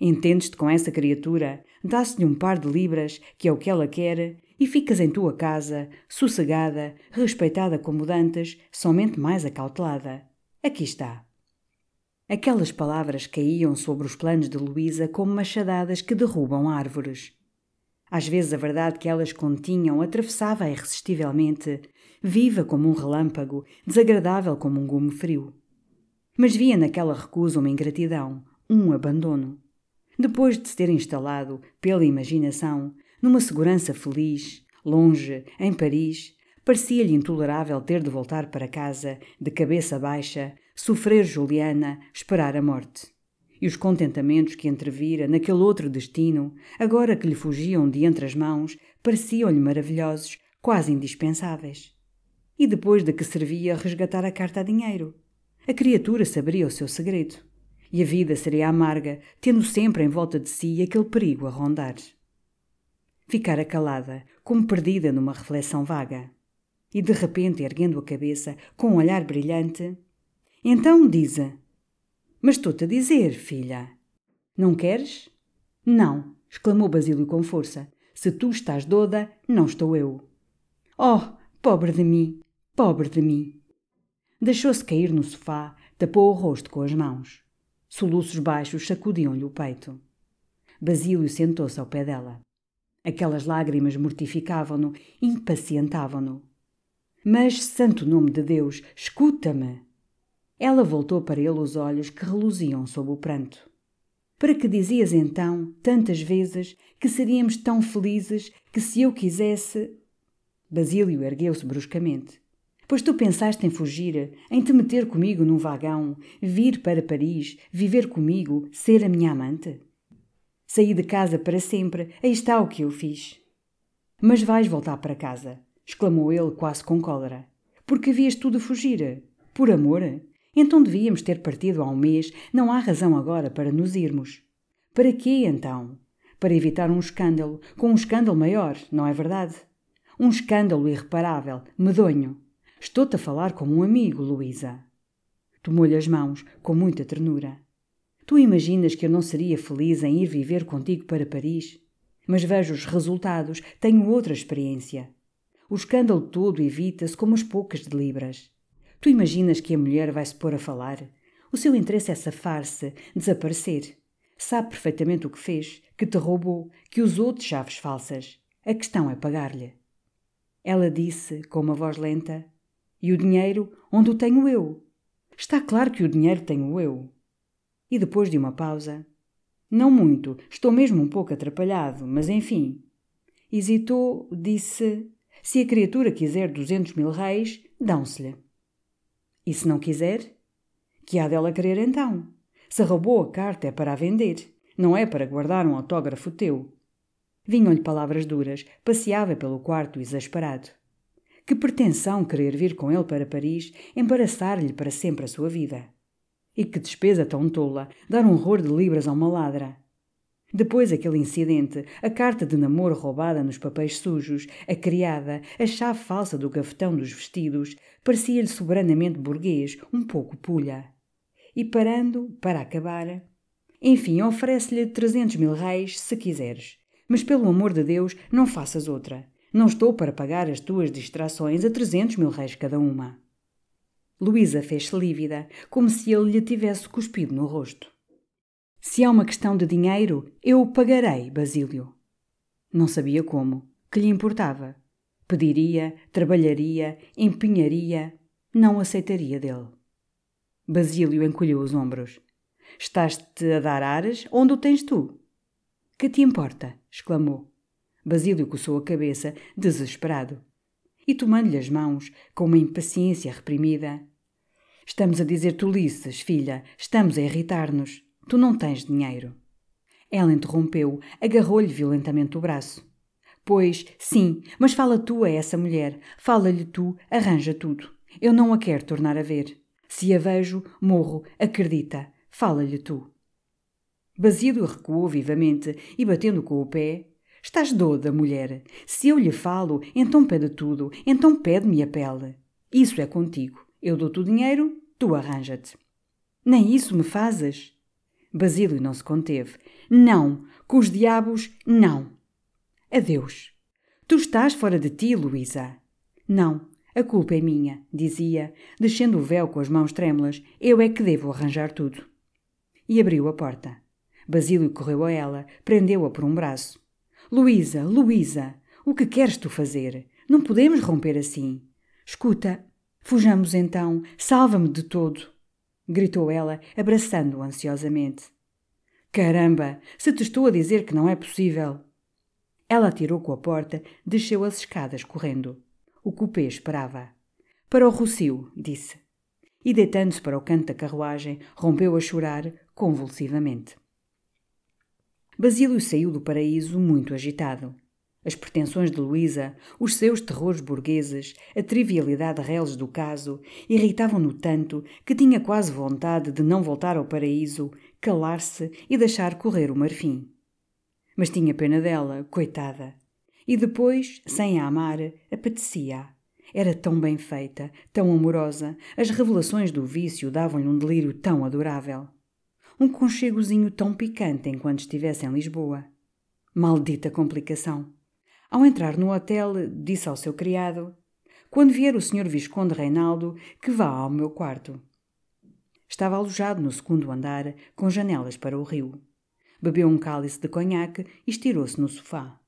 Entendes-te com essa criatura, dá-se-lhe um par de libras, que é o que ela quer, e ficas em tua casa, sossegada, respeitada como dantes, somente mais acautelada. Aqui está. Aquelas palavras caíam sobre os planos de Luísa como machadadas que derrubam árvores. Às vezes a verdade que elas continham atravessava irresistivelmente, viva como um relâmpago, desagradável como um gume frio. Mas via naquela recusa uma ingratidão, um abandono. Depois de se ter instalado, pela imaginação, numa segurança feliz, longe, em Paris, parecia-lhe intolerável ter de voltar para casa, de cabeça baixa, sofrer Juliana, esperar a morte. E os contentamentos que entrevira naquele outro destino, agora que lhe fugiam de entre as mãos, pareciam-lhe maravilhosos, quase indispensáveis. E depois de que servia resgatar a carta a dinheiro? A criatura saberia o seu segredo. E a vida seria amarga, tendo sempre em volta de si aquele perigo a rondar. Ficara calada, como perdida numa reflexão vaga. E de repente, erguendo a cabeça, com um olhar brilhante, então diz Mas estou-te a dizer, filha. Não queres? Não, exclamou Basílio com força. Se tu estás doda, não estou eu. Oh, pobre de mim, pobre de mim! Deixou-se cair no sofá, tapou o rosto com as mãos. Soluços baixos sacudiam-lhe o peito. Basílio sentou-se ao pé dela. Aquelas lágrimas mortificavam-no, impacientavam-no. Mas, santo nome de Deus, escuta-me! Ela voltou para ele os olhos que reluziam sob o pranto. Para que dizias então, tantas vezes, que seríamos tão felizes que se eu quisesse. Basílio ergueu-se bruscamente. Pois tu pensaste em fugir, em te meter comigo num vagão, vir para Paris, viver comigo, ser a minha amante? Saí de casa para sempre, aí está o que eu fiz. Mas vais voltar para casa, exclamou ele quase com cólera. Porque havias tudo fugir? Por amor? Então devíamos ter partido há um mês, não há razão agora para nos irmos. Para quê, então? Para evitar um escândalo, com um escândalo maior, não é verdade? Um escândalo irreparável, medonho. Estou-te a falar como um amigo, Luísa. Tomou-lhe as mãos, com muita ternura. Tu imaginas que eu não seria feliz em ir viver contigo para Paris? Mas vejo os resultados, tenho outra experiência. O escândalo todo evita-se como as poucas de libras. Tu imaginas que a mulher vai se pôr a falar? O seu interesse é safar-se, desaparecer. Sabe perfeitamente o que fez, que te roubou, que usou de chaves falsas. A questão é pagar-lhe. Ela disse, com uma voz lenta: E o dinheiro, onde o tenho eu? Está claro que o dinheiro tenho eu. E depois de uma pausa: Não muito, estou mesmo um pouco atrapalhado, mas enfim. Hesitou, disse: Se a criatura quiser duzentos mil reis, dão-se-lhe. E se não quiser? Que há dela querer então? Se roubou a carta é para a vender, não é para guardar um autógrafo teu. Vinham-lhe palavras duras, passeava pelo quarto exasperado. Que pretensão querer vir com ele para Paris, embaraçar-lhe para sempre a sua vida. E que despesa tão tola, dar um horror de libras a uma ladra. Depois aquele incidente, a carta de namoro roubada nos papéis sujos, a criada, a chave falsa do gavetão dos vestidos, parecia-lhe soberanamente burguês, um pouco pulha. E parando, para acabar, enfim, oferece-lhe trezentos mil reis, se quiseres. Mas pelo amor de Deus, não faças outra. Não estou para pagar as tuas distrações a trezentos mil reis cada uma. Luísa fez-se lívida, como se ele lhe tivesse cuspido no rosto. Se é uma questão de dinheiro, eu o pagarei, Basílio. Não sabia como, que lhe importava. Pediria, trabalharia, empenharia, não aceitaria dele. Basílio encolheu os ombros. Estás-te a dar ares onde o tens tu? Que te importa? exclamou. Basílio coçou a cabeça, desesperado. E tomando-lhe as mãos, com uma impaciência reprimida. Estamos a dizer tolices, filha, estamos a irritar-nos. Tu não tens dinheiro. Ela interrompeu, agarrou-lhe violentamente o braço. Pois, sim, mas fala tu a essa mulher. Fala-lhe tu, arranja tudo. Eu não a quero tornar a ver. Se a vejo, morro, acredita. Fala-lhe tu. Basílio recuou vivamente e, batendo com o pé, Estás doda, mulher. Se eu lhe falo, então pede tudo, então pede-me a pele. Isso é contigo. Eu dou-te o dinheiro, tu arranja-te. Nem isso me fazes? Basílio não se conteve. Não, com os diabos, não. Adeus. Tu estás fora de ti, Luísa. Não, a culpa é minha, dizia, descendo o véu com as mãos trêmulas. Eu é que devo arranjar tudo. E abriu a porta. Basílio correu a ela, prendeu-a por um braço. Luísa, Luísa, o que queres tu fazer? Não podemos romper assim. Escuta, fujamos então, salva-me de todo gritou ela, abraçando-o ansiosamente. Caramba! Se te estou a dizer que não é possível! Ela atirou com a porta, desceu as escadas correndo. O cupê esperava. Para o Rocio, disse. E deitando-se para o canto da carruagem, rompeu a chorar convulsivamente. Basílio saiu do paraíso muito agitado as pretensões de Luísa, os seus terrores burgueses, a trivialidade reles do caso, irritavam-no tanto que tinha quase vontade de não voltar ao paraíso, calar-se e deixar correr o marfim. Mas tinha pena dela, coitada. E depois, sem a amar, apetecia. Era tão bem feita, tão amorosa, as revelações do vício davam-lhe um delírio tão adorável. Um conchegozinho tão picante enquanto estivesse em Lisboa. Maldita complicação! Ao entrar no hotel, disse ao seu criado: Quando vier o Sr. Visconde Reinaldo, que vá ao meu quarto. Estava alojado no segundo andar, com janelas para o rio. Bebeu um cálice de conhaque e estirou-se no sofá.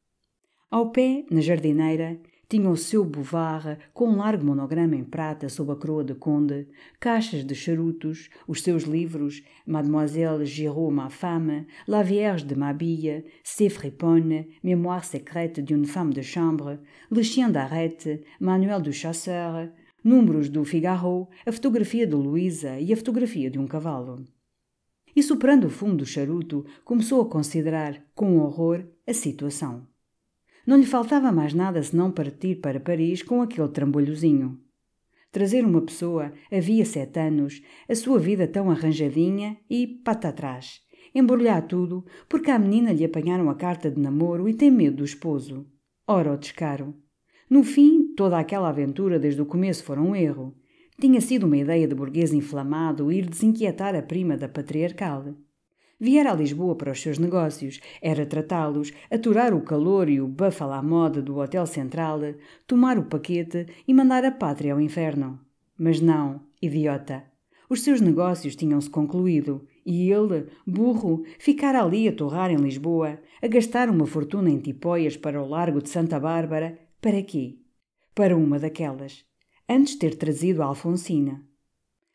Ao pé, na jardineira, tinha o seu bouvard com um largo monograma em prata sob a coroa de conde, caixas de charutos, os seus livros Mademoiselle Giraud ma femme, La Vierge de Mabille, C'est Friponne, Mémoire secrète d'une femme de chambre, Le chien d'arrête, Manuel do chasseur, números do Figaro, a fotografia de Luísa e a fotografia de um cavalo. E soprando o fumo do charuto, começou a considerar, com horror, a situação. Não lhe faltava mais nada senão partir para Paris com aquele trambolhozinho. Trazer uma pessoa, havia sete anos, a sua vida tão arranjadinha e pata atrás. Embrulhar tudo, porque à menina lhe apanharam a carta de namoro e tem medo do esposo. Ora, o descaro. No fim, toda aquela aventura desde o começo fora um erro. Tinha sido uma ideia de burguês inflamado ir desinquietar a prima da patriarcal. Viera a Lisboa para os seus negócios, era tratá-los, aturar o calor e o buffalo à moda do Hotel Central, tomar o paquete e mandar a pátria ao inferno. Mas não, idiota. Os seus negócios tinham-se concluído e ele, burro, ficara ali a torrar em Lisboa, a gastar uma fortuna em tipóias para o largo de Santa Bárbara, para quê? Para uma daquelas. Antes ter trazido a Alfonsina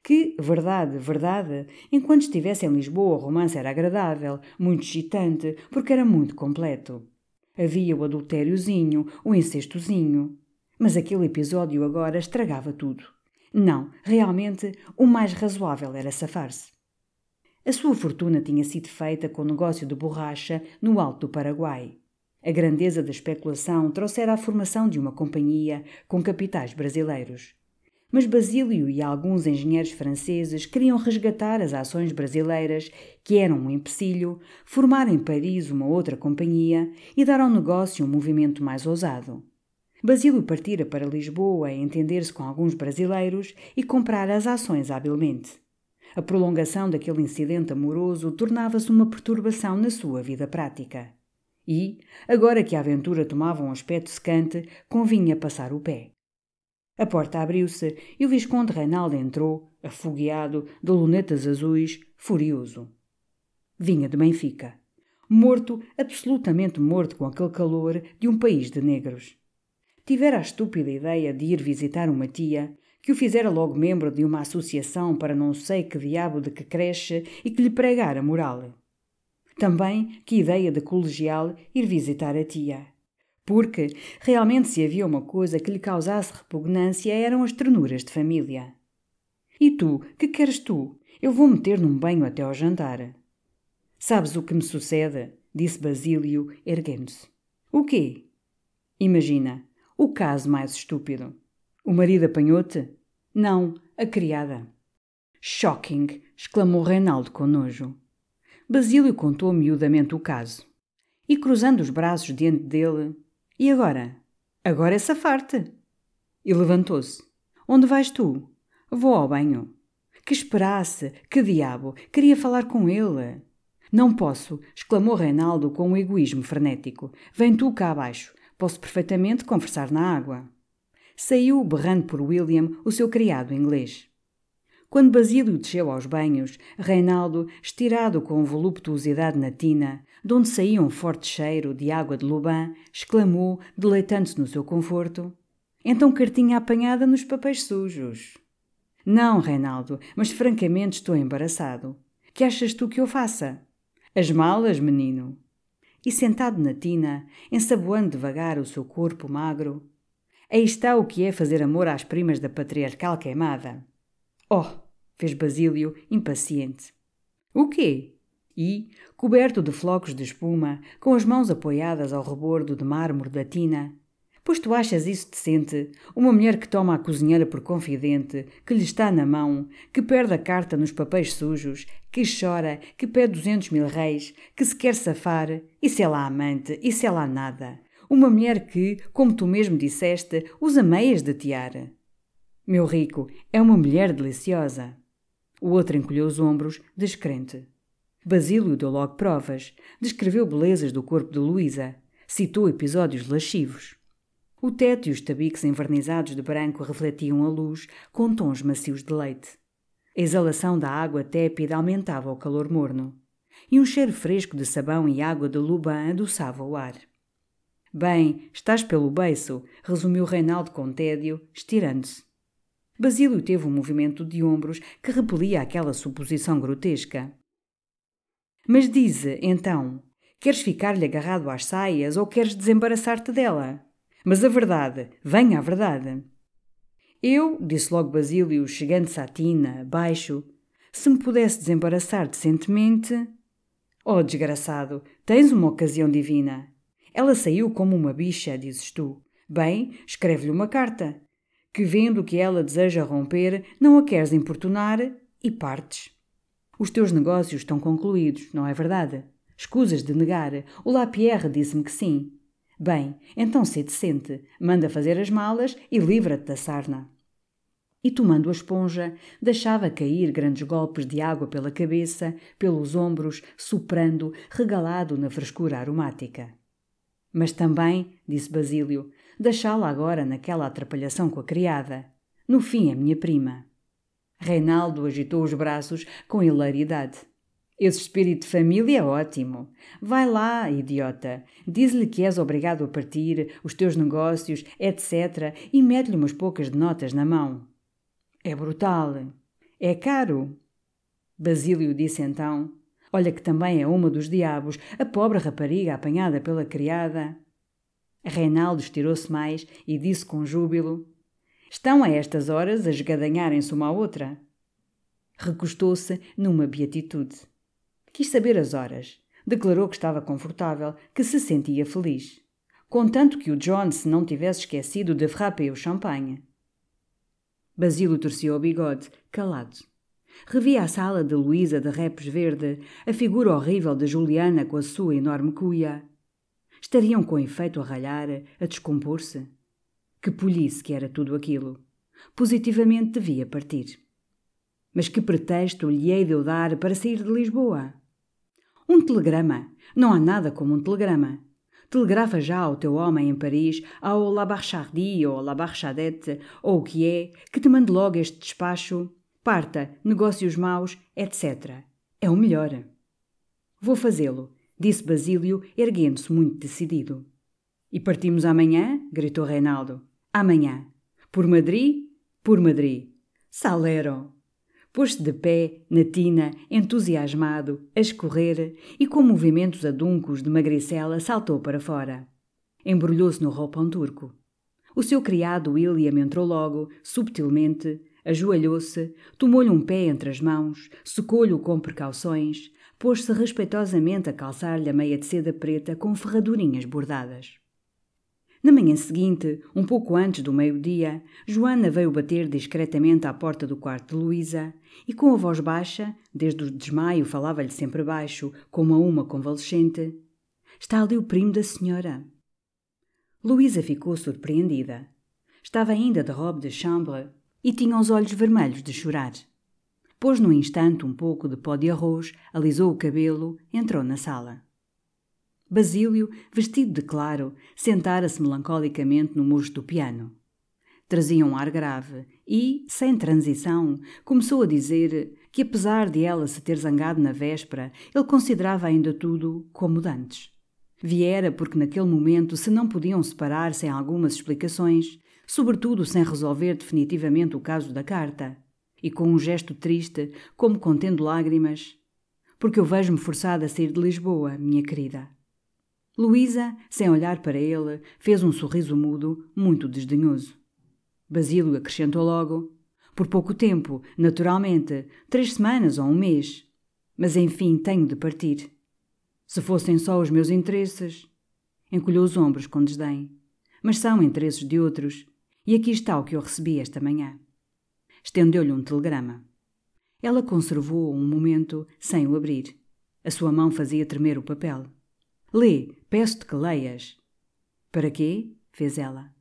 que, verdade, verdade, enquanto estivesse em Lisboa o romance era agradável, muito excitante, porque era muito completo. Havia o adultériozinho, o incestozinho. Mas aquele episódio agora estragava tudo. Não, realmente, o mais razoável era safar-se. A sua fortuna tinha sido feita com o negócio de borracha no Alto do Paraguai. A grandeza da especulação trouxera a formação de uma companhia com capitais brasileiros. Mas Basílio e alguns engenheiros franceses queriam resgatar as ações brasileiras, que eram um empecilho, formar em Paris uma outra companhia e dar ao negócio um movimento mais ousado. Basílio partira para Lisboa a entender-se com alguns brasileiros e comprar as ações habilmente. A prolongação daquele incidente amoroso tornava-se uma perturbação na sua vida prática. E, agora que a aventura tomava um aspecto secante, convinha passar o pé. A porta abriu-se e o Visconde Reinaldo entrou, afogueado, de lunetas azuis, furioso. Vinha de Benfica. Morto, absolutamente morto com aquele calor de um país de negros. Tivera a estúpida ideia de ir visitar uma tia que o fizera logo membro de uma associação para não sei que diabo de que creche e que lhe pregara moral. Também que ideia de colegial ir visitar a tia. Porque, realmente, se havia uma coisa que lhe causasse repugnância, eram as ternuras de família. E tu, que queres tu? Eu vou meter num banho até ao jantar. Sabes o que me sucede? disse Basílio, erguendo-se. O quê? Imagina, o caso mais estúpido. O marido apanhou-te? Não, a criada. Shocking! exclamou Reinaldo com nojo. Basílio contou miudamente o caso. E cruzando os braços diante dele, e agora? Agora é safar-te. E levantou-se. Onde vais tu? Vou ao banho. Que esperasse! Que diabo! Queria falar com ele. Não posso! exclamou Reinaldo com um egoísmo frenético. Vem tu cá abaixo. Posso perfeitamente conversar na água. Saiu berrando por William, o seu criado inglês. Quando Basílio desceu aos banhos, Reinaldo, estirado com voluptuosidade na tina, de onde saía um forte cheiro de água de Luban, exclamou, deleitando-se no seu conforto: Então cartinha apanhada nos papéis sujos. Não, Reinaldo, mas francamente estou embaraçado. Que achas tu que eu faça? As malas, menino. E sentado na tina, ensaboando devagar o seu corpo magro, aí está o que é fazer amor às primas da patriarcal queimada. Oh! fez Basílio, impaciente. O quê? E, coberto de flocos de espuma, com as mãos apoiadas ao rebordo de mármore da tina, Pois tu achas isso decente? Uma mulher que toma a cozinheira por confidente, que lhe está na mão, que perde a carta nos papéis sujos, que chora, que pede duzentos mil reis, que se quer safar, isso é lá amante, isso é lá nada. Uma mulher que, como tu mesmo disseste, usa meias de tiara. Meu rico, é uma mulher deliciosa. O outro encolheu os ombros, descrente. Basílio deu logo provas. Descreveu belezas do corpo de Luísa. Citou episódios lascivos. O teto e os tabiques envernizados de branco refletiam a luz com tons macios de leite. A exalação da água tépida aumentava o calor morno, e um cheiro fresco de sabão e água de Luban adoçava o ar. Bem, estás pelo beiço, resumiu Reinaldo com tédio, estirando-se. Basílio teve um movimento de ombros que repelia aquela suposição grotesca. Mas dize, então, queres ficar-lhe agarrado às saias ou queres desembaraçar-te dela? Mas a verdade, venha a verdade. Eu, disse logo Basílio, chegando-se à tina, baixo, se me pudesse desembaraçar decentemente. Oh, desgraçado, tens uma ocasião divina. Ela saiu como uma bicha, dizes tu. Bem, escreve-lhe uma carta. Que vendo que ela deseja romper, não a queres importunar e partes. Os teus negócios estão concluídos, não é verdade? Escusas de negar. O Lapierre disse-me que sim. Bem, então se decente, manda fazer as malas e livra-te da sarna. E tomando a esponja, deixava cair grandes golpes de água pela cabeça, pelos ombros, soprando, regalado na frescura aromática. Mas também, disse Basílio, deixá-la agora naquela atrapalhação com a criada. No fim, a minha prima. Reinaldo agitou os braços com hilaridade. Esse espírito de família é ótimo. Vai lá, idiota. Diz-lhe que és obrigado a partir, os teus negócios, etc. e mete-lhe umas poucas de notas na mão. É brutal. É caro. Basílio disse então: Olha que também é uma dos diabos, a pobre rapariga apanhada pela criada. Reinaldo estirou-se mais e disse com júbilo: Estão a estas horas a esgadanharem-se uma à outra. Recostou-se numa beatitude. Quis saber as horas. Declarou que estava confortável, que se sentia feliz. Contanto que o John se não tivesse esquecido de frapper o champanhe. Basílio torcia o bigode, calado. Revia a sala de Luísa de Repes Verde, a figura horrível de Juliana com a sua enorme cuia. Estariam com efeito a ralhar, a descompor-se? Que polhice que era tudo aquilo. Positivamente devia partir. Mas que pretexto lhe hei de eu dar para sair de Lisboa? Um telegrama. Não há nada como um telegrama. Telegrafa já ao teu homem em Paris, ao Labarchardi ou Labarchadette, ou o que é, que te mande logo este despacho. Parta, negócios maus, etc. É o melhor. Vou fazê-lo, disse Basílio, erguendo-se muito decidido. E partimos amanhã? gritou Reinaldo. Amanhã. Por Madrid? Por Madrid. Salero! Pôs-se de pé, na tina, entusiasmado, a escorrer, e com movimentos aduncos de magricela saltou para fora. Embrulhou-se no roupão turco. O seu criado William entrou logo, subtilmente, ajoelhou-se, tomou-lhe um pé entre as mãos, secou-lhe com precauções, pôs-se respeitosamente a calçar-lhe a meia de seda preta com ferradurinhas bordadas. Na manhã seguinte, um pouco antes do meio-dia, Joana veio bater discretamente à porta do quarto de Luísa e, com a voz baixa, desde o desmaio falava-lhe sempre baixo, como a uma convalescente: Está ali o primo da senhora. Luísa ficou surpreendida. Estava ainda de robe de chambre e tinha os olhos vermelhos de chorar. Pôs num instante um pouco de pó de arroz, alisou o cabelo, entrou na sala. Basílio, vestido de claro, sentara-se melancolicamente no murcho do piano. Trazia um ar grave e, sem transição, começou a dizer que, apesar de ela se ter zangado na véspera, ele considerava ainda tudo como dantes. Viera porque naquele momento se não podiam separar sem algumas explicações, sobretudo sem resolver definitivamente o caso da carta. E com um gesto triste, como contendo lágrimas, porque eu vejo-me forçada a sair de Lisboa, minha querida. Luísa, sem olhar para ele, fez um sorriso mudo, muito desdenhoso. Basílio acrescentou logo: Por pouco tempo, naturalmente, três semanas ou um mês. Mas enfim, tenho de partir. Se fossem só os meus interesses. Encolheu os ombros com desdém. Mas são interesses de outros. E aqui está o que eu recebi esta manhã. Estendeu-lhe um telegrama. Ela conservou um momento sem o abrir. A sua mão fazia tremer o papel. Lê, peço-te que leias. Para quê? fez ela.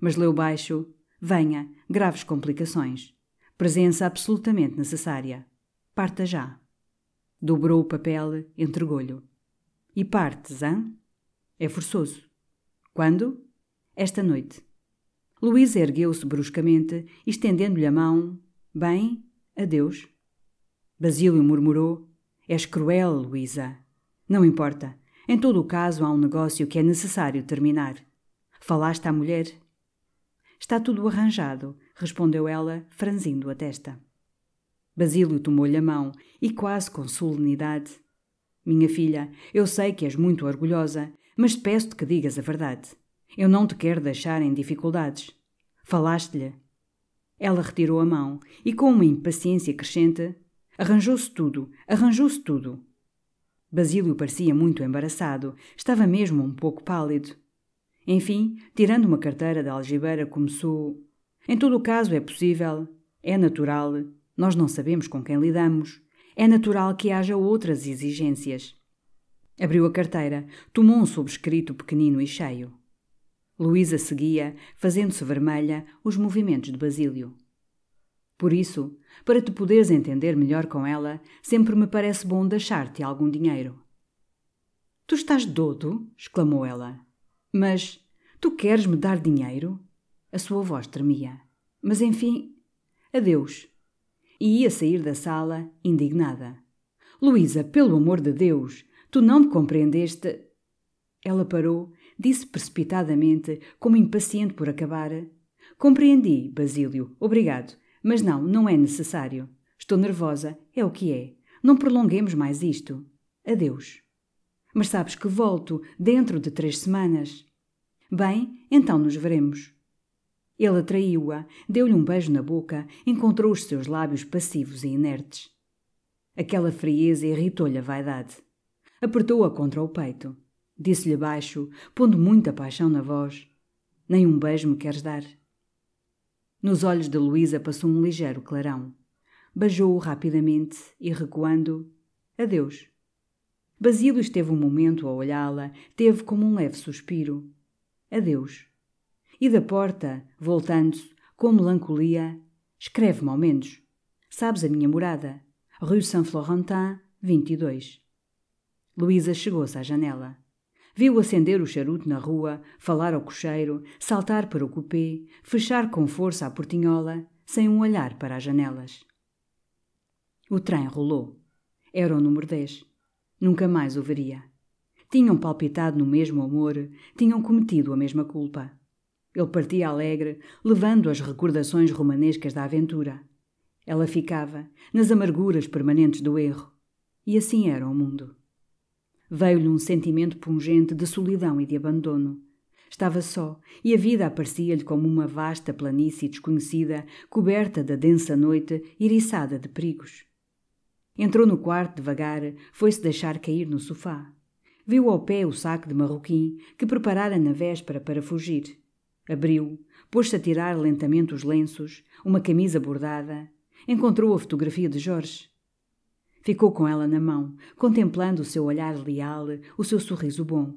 Mas leu baixo. Venha, graves complicações. Presença absolutamente necessária. Parta já. Dobrou o papel, entregou-lhe. E partes, hã? É forçoso. Quando? Esta noite. Luísa ergueu-se bruscamente, estendendo-lhe a mão. Bem, adeus. Basílio murmurou: És cruel, Luísa. Não importa. Em todo o caso, há um negócio que é necessário terminar. Falaste à mulher? Está tudo arranjado, respondeu ela, franzindo a testa. Basílio tomou-lhe a mão e, quase com solenidade: Minha filha, eu sei que és muito orgulhosa, mas peço-te que digas a verdade. Eu não te quero deixar em dificuldades. Falaste-lhe. Ela retirou a mão e, com uma impaciência crescente, arranjou-se tudo, arranjou-se tudo. Basílio parecia muito embaraçado, estava mesmo um pouco pálido. Enfim, tirando uma carteira da algibeira, começou. Em todo o caso, é possível, é natural, nós não sabemos com quem lidamos, é natural que haja outras exigências. Abriu a carteira, tomou um sobrescrito pequenino e cheio. Luísa seguia, fazendo-se vermelha, os movimentos de Basílio. Por isso, para te poderes entender melhor com ela, sempre me parece bom deixar-te algum dinheiro. Tu estás dodo? exclamou ela. Mas tu queres me dar dinheiro? A sua voz tremia. Mas enfim, adeus. E ia sair da sala, indignada. Luísa, pelo amor de Deus, tu não me compreendeste. Ela parou, disse precipitadamente, como impaciente por acabar: Compreendi, Basílio, obrigado, mas não, não é necessário. Estou nervosa, é o que é. Não prolonguemos mais isto. Adeus. Mas sabes que volto dentro de três semanas. Bem, então nos veremos. Ele atraiu-a, deu-lhe um beijo na boca, encontrou os seus lábios passivos e inertes. Aquela frieza irritou-lhe a vaidade. Apertou-a contra o peito. Disse-lhe baixo, pondo muita paixão na voz: Nem um beijo me queres dar? Nos olhos de Luísa passou um ligeiro clarão. Beijou-o rapidamente e, recuando, adeus. Basílio esteve um momento a olhá-la, teve como um leve suspiro. Adeus. E da porta, voltando-se, com melancolia, escreve-me ao menos. Sabes a minha morada? Rue Saint-Florentin, 22. Luísa chegou-se à janela. Viu acender o charuto na rua, falar ao cocheiro, saltar para o cupê, fechar com força a portinhola, sem um olhar para as janelas. O trem rolou. Era o número 10. Nunca mais o veria. Tinham palpitado no mesmo amor, tinham cometido a mesma culpa. Ele partia alegre, levando as recordações romanescas da aventura. Ela ficava, nas amarguras permanentes do erro. E assim era o mundo. Veio-lhe um sentimento pungente de solidão e de abandono. Estava só, e a vida aparecia-lhe como uma vasta planície desconhecida, coberta da densa noite, iriçada de perigos. Entrou no quarto devagar, foi-se deixar cair no sofá. Viu ao pé o saco de marroquim que preparara na véspera para fugir. Abriu, pôs-se a tirar lentamente os lenços, uma camisa bordada. Encontrou a fotografia de Jorge. Ficou com ela na mão, contemplando o seu olhar leal, o seu sorriso bom.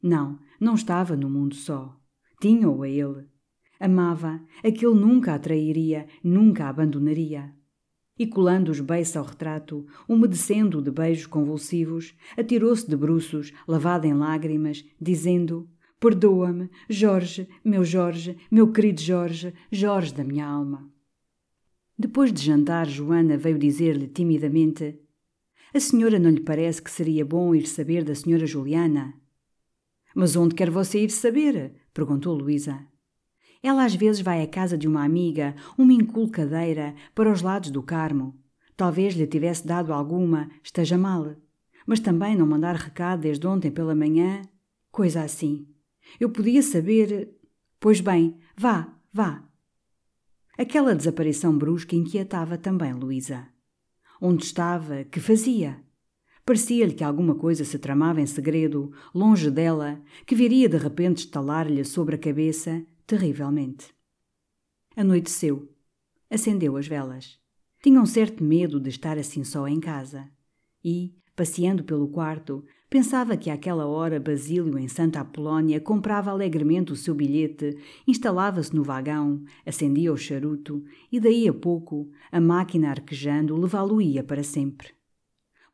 Não, não estava no mundo só. Tinha-o a ele. Amava, aquele nunca a trairia, nunca a abandonaria. E colando os beiços ao retrato, umedecendo-o de beijos convulsivos, atirou-se de bruços, lavada em lágrimas, dizendo: Perdoa-me, Jorge, meu Jorge, meu querido Jorge, Jorge da minha alma. Depois de jantar, Joana veio dizer-lhe timidamente: A senhora não lhe parece que seria bom ir saber da senhora Juliana? Mas onde quer você ir saber? perguntou Luísa. Ela às vezes vai à casa de uma amiga, uma inculcadeira, para os lados do Carmo. Talvez lhe tivesse dado alguma, esteja mal. Mas também não mandar recado desde ontem pela manhã? Coisa assim. Eu podia saber. Pois bem, vá, vá. Aquela desaparição brusca inquietava também Luísa. Onde estava? Que fazia? Parecia-lhe que alguma coisa se tramava em segredo, longe dela, que viria de repente estalar-lhe sobre a cabeça, terrivelmente. Anoiteceu. Acendeu as velas. Tinha um certo medo de estar assim só em casa. E, passeando pelo quarto, Pensava que àquela hora Basílio, em Santa Apolónia, comprava alegremente o seu bilhete, instalava-se no vagão, acendia o charuto e, daí a pouco, a máquina arquejando levá-lo-ia para sempre.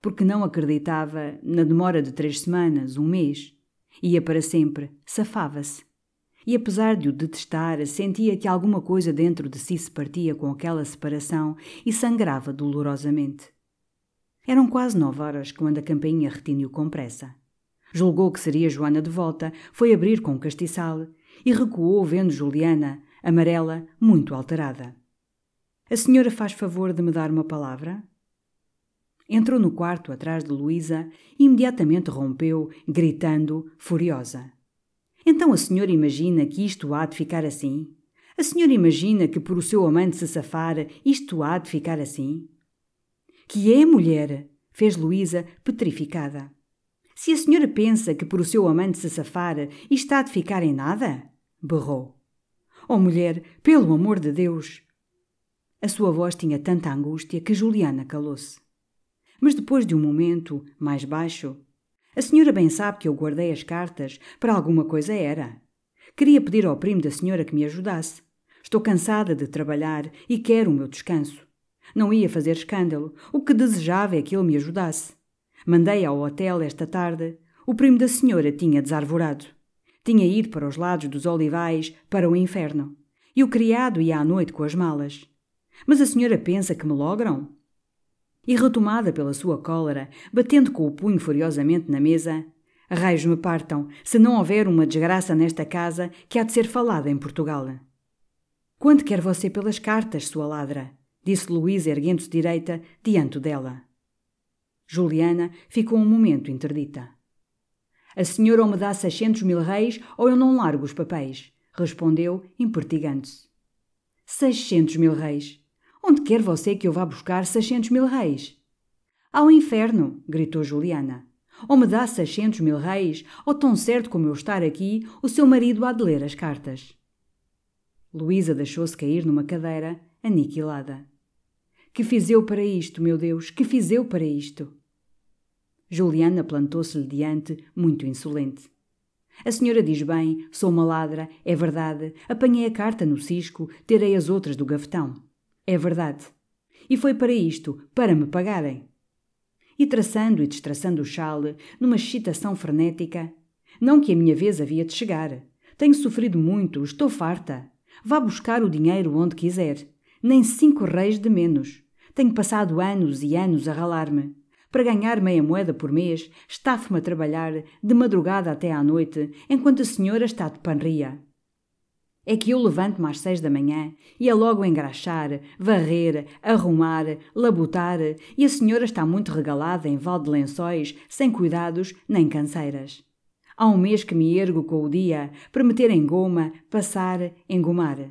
Porque não acreditava na demora de três semanas, um mês. Ia para sempre, safava-se. E apesar de o detestar, sentia que alguma coisa dentro de si se partia com aquela separação e sangrava dolorosamente. Eram quase nove horas quando a campainha retiniu com pressa. Julgou que seria Joana de volta, foi abrir com castiçal e recuou vendo Juliana, amarela, muito alterada. A senhora faz favor de me dar uma palavra? Entrou no quarto atrás de Luísa e imediatamente rompeu, gritando, furiosa. Então a senhora imagina que isto há de ficar assim? A senhora imagina que por o seu amante se safar isto há de ficar assim? Que é, mulher? fez Luísa, petrificada. Se a senhora pensa que por o seu amante se safar isto há de ficar em nada? berrou. Oh, mulher, pelo amor de Deus! A sua voz tinha tanta angústia que Juliana calou-se. Mas depois de um momento, mais baixo, a senhora bem sabe que eu guardei as cartas, para alguma coisa era. Queria pedir ao primo da senhora que me ajudasse. Estou cansada de trabalhar e quero o meu descanso. Não ia fazer escândalo. O que desejava é que ele me ajudasse. Mandei ao hotel esta tarde. O primo da senhora tinha desarvorado. Tinha ido para os lados dos olivais, para o inferno. E o criado ia à noite com as malas. Mas a senhora pensa que me logram? E retomada pela sua cólera, batendo com o punho furiosamente na mesa, raios me partam, se não houver uma desgraça nesta casa que há de ser falada em Portugal. Quanto quer você pelas cartas, sua ladra? Disse Luísa erguendo-se direita diante dela. Juliana ficou um momento interdita. A senhora ou me dá seiscentos mil reis ou eu não largo os papéis, respondeu, impertigando-se. Seiscentos mil reis. Onde quer você que eu vá buscar seiscentos mil reis? Ao inferno, gritou Juliana. Ou me dá seiscentos mil reis, ou tão certo como eu estar aqui, o seu marido há de ler as cartas. Luísa deixou-se cair numa cadeira, aniquilada. Que fiz eu para isto, meu Deus? Que fiz eu para isto? Juliana plantou-se-lhe diante, muito insolente. A senhora diz bem, sou uma ladra, é verdade. Apanhei a carta no cisco, terei as outras do gavetão. É verdade. E foi para isto, para me pagarem. E traçando e destraçando o chale, numa excitação frenética, não que a minha vez havia de chegar. Tenho sofrido muito, estou farta. Vá buscar o dinheiro onde quiser. Nem cinco reis de menos. Tenho passado anos e anos a ralar-me. Para ganhar meia moeda por mês, estafo-me a trabalhar de madrugada até à noite, enquanto a senhora está de panria. É que eu levanto-me às seis da manhã e é logo engraxar, varrer, arrumar, labutar, e a senhora está muito regalada em val de lençóis, sem cuidados nem canseiras. Há um mês que me ergo com o dia para meter em goma, passar, engomar.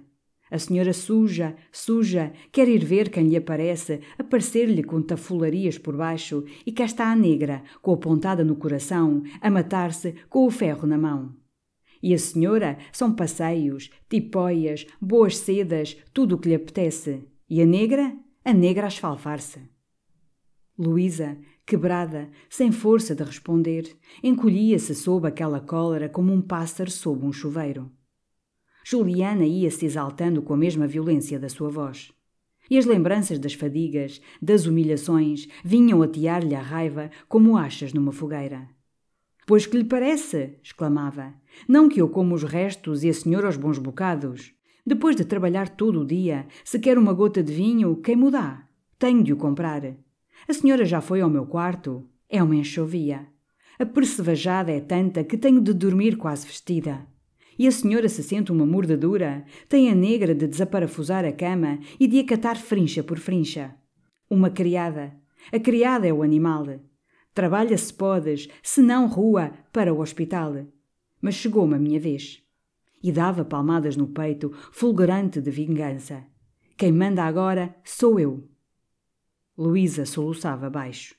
A senhora suja, suja, quer ir ver quem lhe aparece, aparecer-lhe com tafularias por baixo, e cá está a negra, com a pontada no coração, a matar-se com o ferro na mão. E a senhora são passeios, tipóias, boas sedas, tudo o que lhe apetece. E a negra? A negra a esfalfar-se. Luísa, quebrada, sem força de responder, encolhia-se sob aquela cólera como um pássaro sob um chuveiro. Juliana ia-se exaltando com a mesma violência da sua voz. E as lembranças das fadigas, das humilhações, vinham atear-lhe a raiva como achas numa fogueira. Pois que lhe parece? exclamava. Não que eu como os restos e a senhora os bons bocados. Depois de trabalhar todo o dia, se quer uma gota de vinho, quem me dá? Tenho de o comprar. A senhora já foi ao meu quarto? É uma enxovia. A percevajada é tanta que tenho de dormir quase vestida e a senhora se sente uma mordedura, tem a negra de desaparafusar a cama e de acatar frincha por frincha. Uma criada. A criada é o animal. Trabalha se podes, se não rua, para o hospital. Mas chegou-me a minha vez. E dava palmadas no peito, fulgurante de vingança. Quem manda agora sou eu. Luísa soluçava baixo.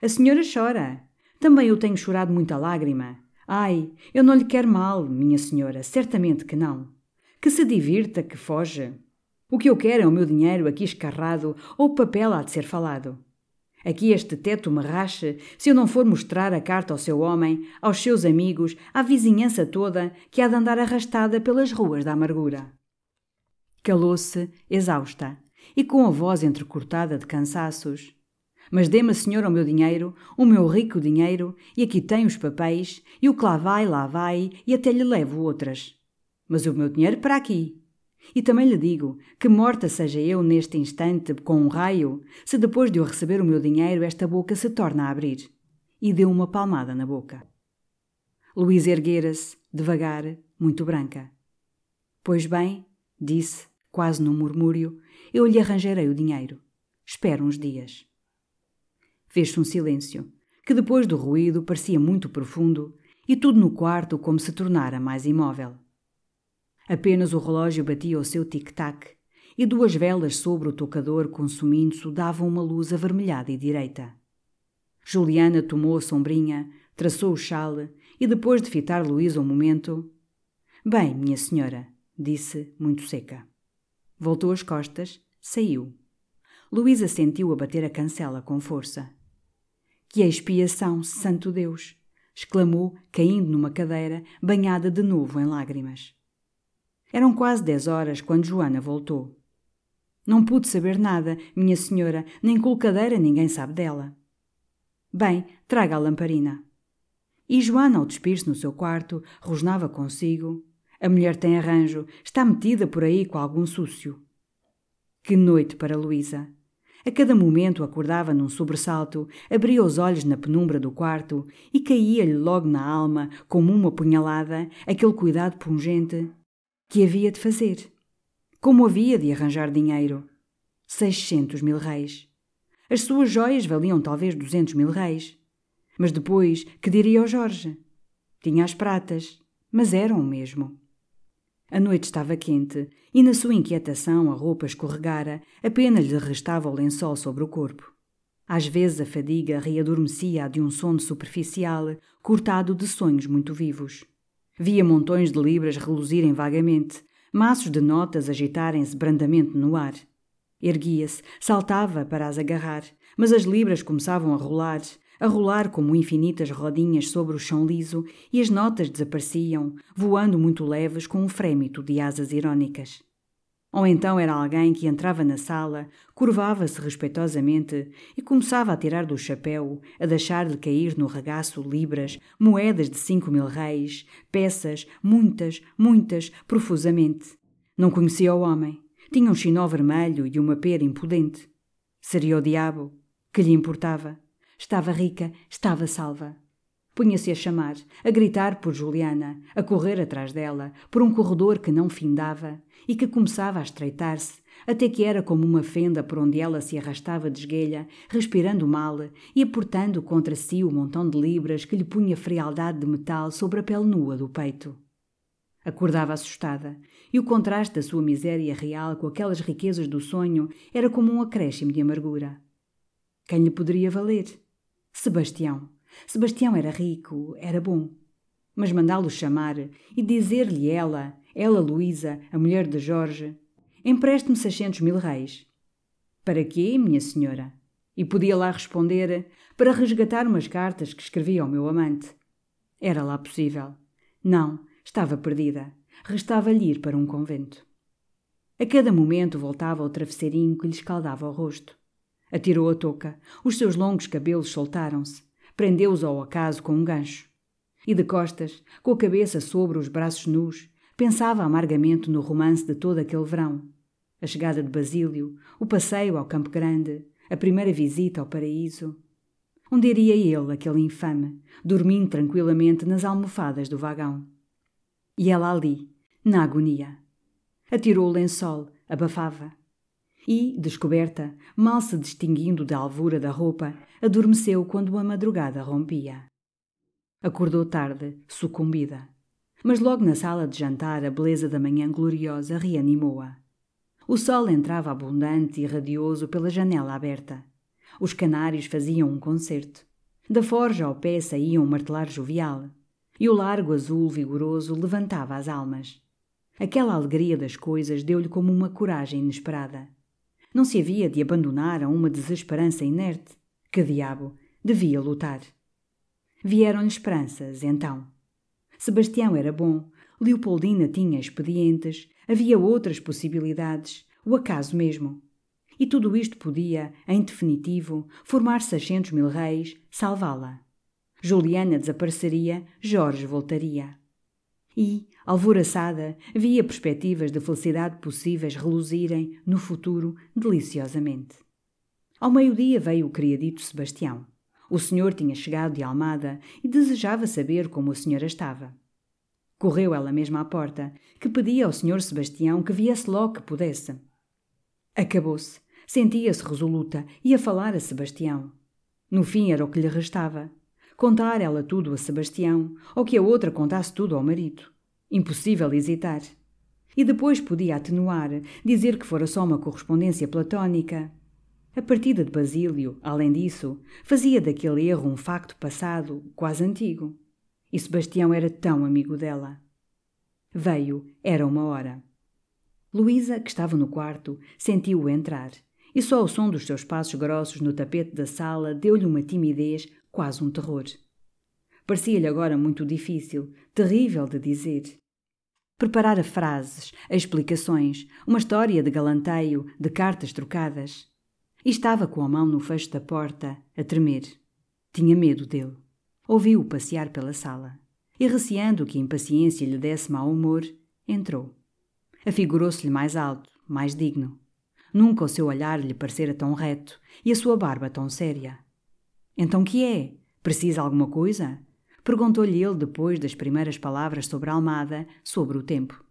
A senhora chora. Também eu tenho chorado muita lágrima. Ai, eu não lhe quero mal, minha senhora, certamente que não. Que se divirta, que foge. O que eu quero é o meu dinheiro aqui escarrado ou o papel há de ser falado. Aqui este teto me racha se eu não for mostrar a carta ao seu homem, aos seus amigos, à vizinhança toda que há de andar arrastada pelas ruas da amargura. Calou-se, exausta, e com a voz entrecortada de cansaços. Mas dê-me, senhora, o meu dinheiro, o meu rico dinheiro, e aqui tem os papéis, e o que lá vai, lá vai, e até lhe levo outras. Mas o meu dinheiro para aqui. E também lhe digo que morta seja eu neste instante com um raio, se depois de eu receber o meu dinheiro esta boca se torna a abrir. E deu uma palmada na boca. Luísa erguera-se, devagar, muito branca. Pois bem, disse, quase num murmúrio, eu lhe arranjarei o dinheiro. Espero uns dias. Fez-se um silêncio, que depois do ruído parecia muito profundo, e tudo no quarto como se tornara mais imóvel. Apenas o relógio batia o seu tic-tac, e duas velas sobre o tocador consumindo-se davam uma luz avermelhada e direita. Juliana tomou a sombrinha, traçou o chale e, depois de fitar Luísa um momento, Bem, minha senhora, disse, muito seca. Voltou as costas, saiu. Luísa sentiu a bater a cancela com força. Que expiação, santo Deus! exclamou, caindo numa cadeira, banhada de novo em lágrimas. Eram quase dez horas quando Joana voltou. Não pude saber nada, minha senhora, nem colcadeira ninguém sabe dela. Bem, traga a lamparina. E Joana, ao despir-se no seu quarto, rosnava consigo. A mulher tem arranjo, está metida por aí com algum súcio. Que noite para Luísa! A cada momento acordava num sobressalto, abria os olhos na penumbra do quarto e caía-lhe logo na alma, como uma punhalada, aquele cuidado pungente. Que havia de fazer? Como havia de arranjar dinheiro? Seiscentos mil reis. As suas joias valiam talvez duzentos mil reis. Mas depois, que diria ao Jorge? Tinha as pratas, mas eram o mesmo. A noite estava quente e, na sua inquietação, a roupa escorregara, apenas lhe restava o lençol sobre o corpo. Às vezes a fadiga readormecia de um sono superficial, cortado de sonhos muito vivos. Via montões de libras reluzirem vagamente, maços de notas agitarem-se brandamente no ar. Erguia-se, saltava para as agarrar, mas as libras começavam a rolar, a rolar como infinitas rodinhas sobre o chão liso, e as notas desapareciam, voando muito leves com um frémito de asas irónicas. Ou então era alguém que entrava na sala, curvava-se respeitosamente e começava a tirar do chapéu, a deixar-lhe cair no regaço libras, moedas de cinco mil reis, peças, muitas, muitas, profusamente. Não conhecia o homem. Tinha um chinó vermelho e uma pera impudente. Seria o diabo. Que lhe importava? Estava rica, estava salva. Punha-se a chamar, a gritar por Juliana, a correr atrás dela, por um corredor que não findava e que começava a estreitar-se, até que era como uma fenda por onde ela se arrastava de esguelha, respirando mal e aportando contra si o montão de libras que lhe punha frialdade de metal sobre a pele nua do peito. Acordava assustada, e o contraste da sua miséria real com aquelas riquezas do sonho era como um acréscimo de amargura. Quem lhe poderia valer? Sebastião. Sebastião era rico, era bom. Mas mandá-lo chamar e dizer-lhe ela, ela Luísa, a mulher de Jorge, empreste-me seiscentos mil reis. Para quê, minha senhora? E podia lá responder, para resgatar umas cartas que escrevi ao meu amante. Era lá possível. Não, estava perdida. Restava-lhe ir para um convento. A cada momento voltava ao travesseirinho que lhe escaldava o rosto. Atirou a touca. Os seus longos cabelos soltaram-se. Prendeu-os ao acaso com um gancho. E de costas, com a cabeça sobre os braços nus, pensava amargamente no romance de todo aquele verão. A chegada de Basílio, o passeio ao Campo Grande, a primeira visita ao paraíso. Onde iria ele, aquele infame, dormindo tranquilamente nas almofadas do vagão? E ela ali, na agonia. Atirou o lençol, abafava e, descoberta, mal se distinguindo da alvura da roupa, adormeceu quando a madrugada rompia. Acordou tarde, sucumbida. Mas logo na sala de jantar a beleza da manhã gloriosa reanimou-a. O sol entrava abundante e radioso pela janela aberta. Os canários faziam um concerto. Da forja ao pé saía um martelar jovial. E o largo azul vigoroso levantava as almas. Aquela alegria das coisas deu-lhe como uma coragem inesperada. Não se havia de abandonar a uma desesperança inerte. Que diabo! Devia lutar. Vieram-lhe esperanças, então. Sebastião era bom, Leopoldina tinha expedientes, havia outras possibilidades, o acaso mesmo. E tudo isto podia, em definitivo, formar 600 mil reis, salvá-la. Juliana desapareceria, Jorge voltaria. E, alvoraçada, via perspectivas de felicidade possíveis reluzirem, no futuro, deliciosamente. Ao meio-dia veio o criadito Sebastião. O senhor tinha chegado de Almada e desejava saber como a senhora estava. Correu ela mesma à porta, que pedia ao senhor Sebastião que viesse logo que pudesse. Acabou-se. Sentia-se resoluta e a falar a Sebastião. No fim era o que lhe restava. Contar ela tudo a Sebastião, ou que a outra contasse tudo ao marido. Impossível hesitar. E depois podia atenuar, dizer que fora só uma correspondência platónica. A partida de Basílio, além disso, fazia daquele erro um facto passado, quase antigo. E Sebastião era tão amigo dela. Veio, era uma hora. Luísa, que estava no quarto, sentiu-o entrar, e só o som dos seus passos grossos no tapete da sala deu-lhe uma timidez, quase um terror. Parecia-lhe agora muito difícil, terrível de dizer. Preparara frases, explicações, uma história de galanteio, de cartas trocadas. E estava com a mão no fecho da porta, a tremer. Tinha medo dele. Ouviu-o passear pela sala. E receando que a impaciência lhe desse mau humor, entrou. Afigurou-se-lhe mais alto, mais digno. Nunca o seu olhar lhe parecera tão reto e a sua barba tão séria. Então que é? Precisa alguma coisa? Perguntou-lhe ele depois das primeiras palavras sobre a Almada, sobre o tempo.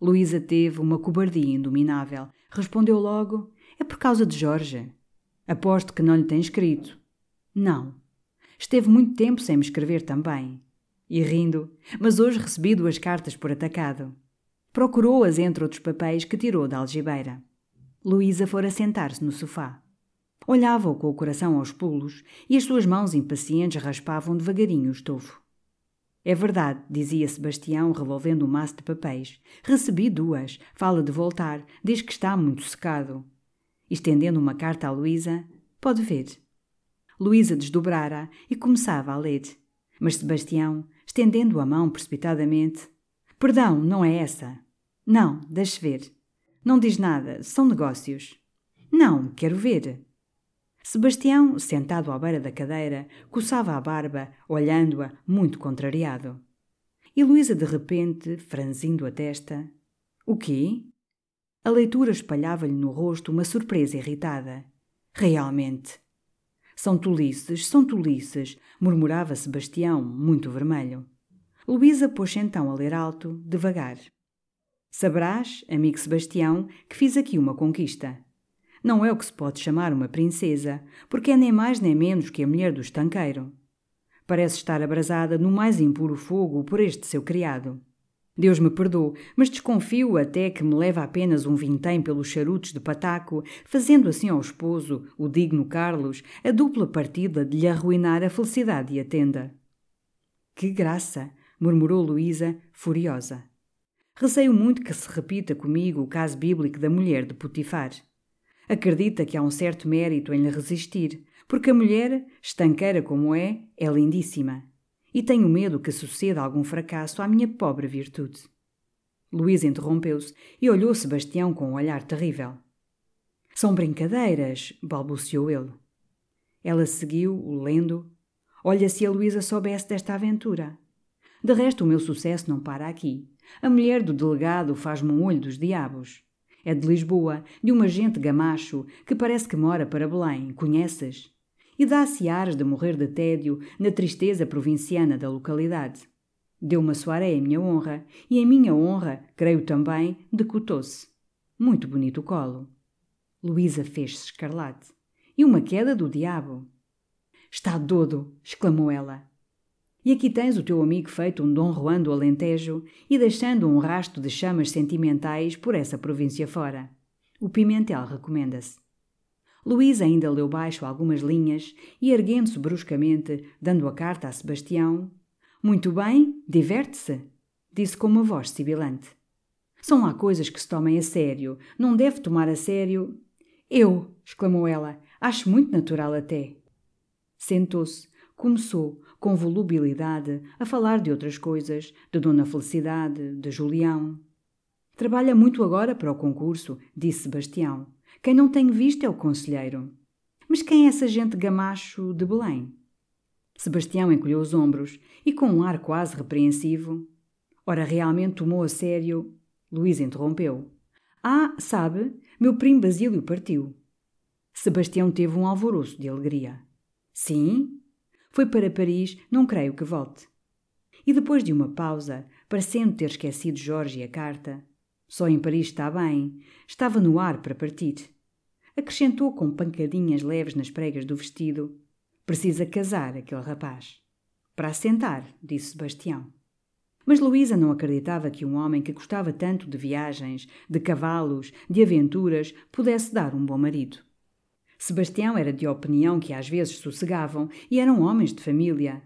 Luísa teve uma cobardia indominável. Respondeu logo: É por causa de Jorge. Aposto que não lhe tem escrito. Não. Esteve muito tempo sem me escrever também. E rindo, mas hoje recebi duas cartas por atacado. Procurou-as entre outros papéis que tirou da algibeira. Luísa fora sentar-se no sofá. Olhava-o com o coração aos pulos e as suas mãos impacientes raspavam devagarinho o estofo. É verdade, dizia Sebastião, revolvendo um maço de papéis. Recebi duas. Fala de voltar. Diz que está muito secado. Estendendo uma carta a Luísa, pode ver. Luísa desdobrara e começava a ler. Mas Sebastião, estendendo a mão precipitadamente, Perdão, não é essa. Não, deixe ver. Não diz nada, são negócios. Não, quero ver. Sebastião, sentado à beira da cadeira, coçava a barba, olhando-a, muito contrariado. E Luísa, de repente, franzindo a testa: O quê? A leitura espalhava-lhe no rosto uma surpresa irritada. Realmente. São tolices, são tolices, murmurava Sebastião, muito vermelho. Luísa pôs-se então a ler alto, devagar. Saberás, amigo Sebastião, que fiz aqui uma conquista. Não é o que se pode chamar uma princesa, porque é nem mais nem menos que a mulher do estanqueiro. Parece estar abrasada no mais impuro fogo por este seu criado. Deus me perdoe, mas desconfio até que me leva apenas um vintém pelos charutos de pataco, fazendo assim ao esposo, o digno Carlos, a dupla partida de lhe arruinar a felicidade e a tenda. Que graça! murmurou Luísa, furiosa. Receio muito que se repita comigo o caso bíblico da mulher de Putifar. Acredita que há um certo mérito em lhe resistir, porque a mulher, estanqueira como é, é lindíssima. E tenho medo que suceda algum fracasso à minha pobre virtude. Luísa interrompeu-se e olhou Sebastião com um olhar terrível. São brincadeiras, balbuciou ele. Ela seguiu, lendo. Olha se a Luísa soubesse desta aventura. De resto, o meu sucesso não para aqui. A mulher do delegado faz-me um olho dos diabos. É de Lisboa, de um agente gamacho que parece que mora para Belém, conheces? E dá-se ares de morrer de tédio na tristeza provinciana da localidade. Deu uma soirée em minha honra, e em minha honra, creio também, decotou-se. Muito bonito o colo. Luísa fez-se escarlate. E uma queda do diabo. Está dodo! exclamou ela. E aqui tens o teu amigo feito um Dom Juan do Alentejo e deixando um rasto de chamas sentimentais por essa província fora. O Pimentel recomenda-se. Luís ainda leu baixo algumas linhas e, erguendo-se bruscamente, dando a carta a Sebastião, Muito bem, diverte-se, disse com uma voz sibilante. São lá coisas que se tomem a sério. Não deve tomar a sério. Eu, exclamou ela, acho muito natural até. Sentou-se, começou, com volubilidade, a falar de outras coisas, de Dona Felicidade, de Julião. Trabalha muito agora para o concurso, disse Sebastião. Quem não tem visto é o conselheiro. Mas quem é essa gente gamacho de Belém? Sebastião encolheu os ombros e, com um ar quase repreensivo, Ora, realmente tomou a sério. Luís interrompeu. Ah, sabe, meu primo Basílio partiu. Sebastião teve um alvoroço de alegria. Sim? Foi para Paris, não creio que volte. E depois de uma pausa, parecendo ter esquecido Jorge e a carta, só em Paris está bem, estava no ar para partir. Acrescentou com pancadinhas leves nas pregas do vestido: Precisa casar aquele rapaz. Para assentar, disse Sebastião. Mas Luísa não acreditava que um homem que gostava tanto de viagens, de cavalos, de aventuras, pudesse dar um bom marido. Sebastião era de opinião que às vezes sossegavam e eram homens de família.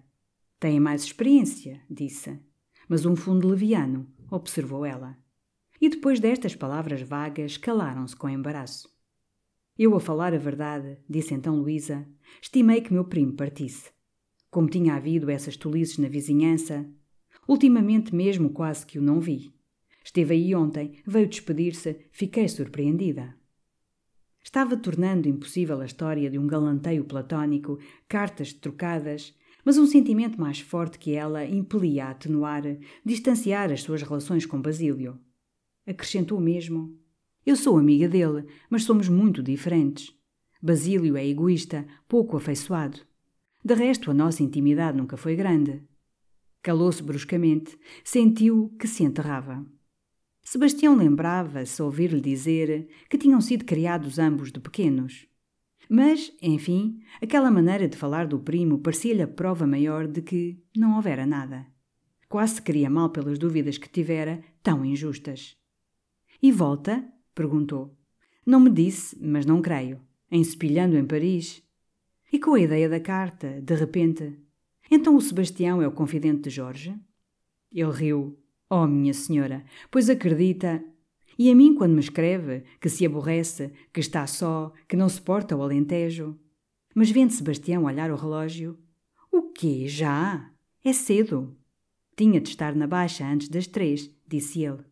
Têm mais experiência, disse. Mas um fundo leviano, observou ela. E depois destas palavras vagas, calaram-se com embaraço. Eu, a falar a verdade, disse então Luísa, estimei que meu primo partisse. Como tinha havido essas tolices na vizinhança, Ultimamente mesmo quase que o não vi. Esteve aí ontem, veio despedir-se, fiquei surpreendida. Estava tornando impossível a história de um galanteio platónico, cartas trocadas, mas um sentimento mais forte que ela impelia a atenuar, distanciar as suas relações com Basílio. Acrescentou mesmo: Eu sou amiga dele, mas somos muito diferentes. Basílio é egoísta, pouco afeiçoado. De resto, a nossa intimidade nunca foi grande. Calou-se bruscamente, sentiu que se enterrava. Sebastião lembrava-se ouvir-lhe dizer que tinham sido criados ambos de pequenos. Mas, enfim, aquela maneira de falar do primo parecia-lhe a prova maior de que não houvera nada. Quase se queria mal pelas dúvidas que tivera, tão injustas. E volta? perguntou. Não me disse, mas não creio. Encepilhando em Paris. E com a ideia da carta, de repente, então o Sebastião é o confidente de Jorge? Ele riu. Oh, minha senhora, pois acredita. E a mim, quando me escreve, que se aborrece, que está só, que não suporta o alentejo. Mas vendo Sebastião olhar o relógio. O quê? Já? É cedo. Tinha de estar na baixa antes das três, disse ele.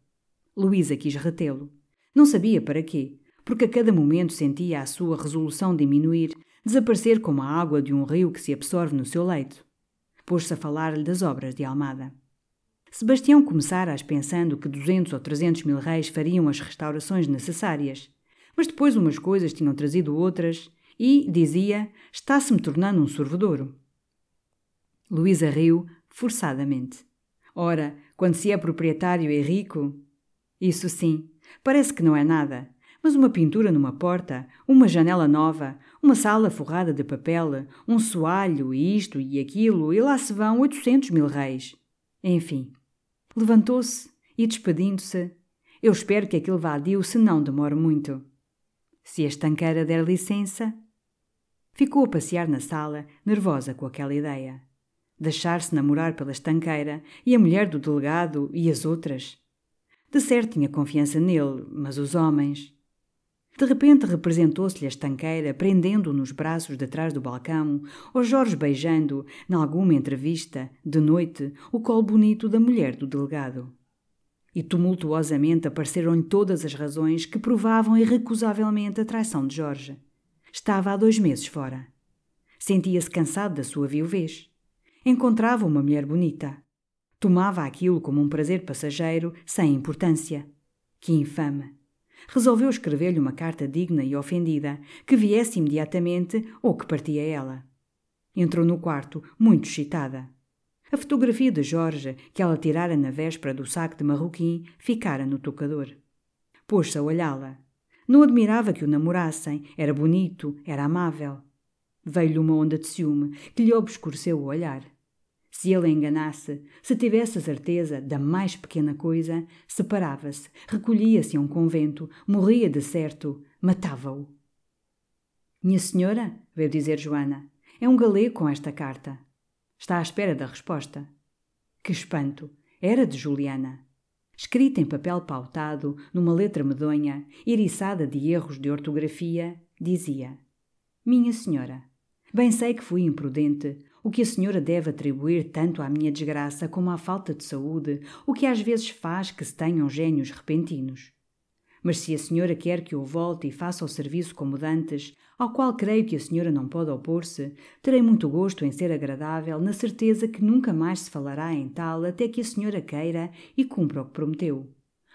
Luísa quis retê-lo. Não sabia para quê, porque a cada momento sentia a sua resolução diminuir, desaparecer como a água de um rio que se absorve no seu leito pôs-se a falar-lhe das obras de Almada. Sebastião começara pensando que duzentos ou trezentos mil reis fariam as restaurações necessárias, mas depois umas coisas tinham trazido outras e, dizia, está-se-me tornando um sorvedouro. Luísa riu, forçadamente. Ora, quando se é proprietário e rico... Isso sim, parece que não é nada, mas uma pintura numa porta, uma janela nova, uma sala forrada de papel, um soalho e isto e aquilo, e lá se vão oitocentos mil reis. Enfim. Levantou-se e, despedindo-se, eu espero que aquilo vá dio se não demore muito. Se a estanqueira der licença. Ficou a passear na sala, nervosa com aquela ideia. Deixar-se namorar pela estanqueira e a mulher do delegado e as outras. De certo tinha confiança nele, mas os homens. De repente representou-se-lhe a estanqueira, prendendo-o nos braços de trás do balcão, ou Jorge beijando, nalguma entrevista, de noite, o colo bonito da mulher do delegado. E tumultuosamente apareceram-lhe todas as razões que provavam irrecusavelmente a traição de Jorge. Estava há dois meses fora. Sentia-se cansado da sua viuvez. Encontrava uma mulher bonita. Tomava aquilo como um prazer passageiro, sem importância. Que infame! Resolveu escrever-lhe uma carta digna e ofendida, que viesse imediatamente ou que partia ela. Entrou no quarto, muito excitada. A fotografia de Jorge, que ela tirara na véspera do saco de marroquim, ficara no tocador. Pôs-se a olhá-la. Não admirava que o namorassem, era bonito, era amável. Veio-lhe uma onda de ciúme que lhe obscureceu o olhar. Se ele enganasse, se tivesse a certeza da mais pequena coisa, separava-se, recolhia-se a um convento, morria de certo, matava-o. Minha senhora, veio dizer Joana, é um galego com esta carta. Está à espera da resposta. Que espanto! Era de Juliana. Escrita em papel pautado, numa letra medonha, eriçada de erros de ortografia, dizia: Minha senhora, bem sei que fui imprudente, O que a senhora deve atribuir tanto à minha desgraça como à falta de saúde, o que às vezes faz que se tenham gênios repentinos. Mas se a senhora quer que eu volte e faça o serviço como dantes, ao qual creio que a senhora não pode opor-se, terei muito gosto em ser agradável, na certeza que nunca mais se falará em tal até que a senhora queira e cumpra o que prometeu.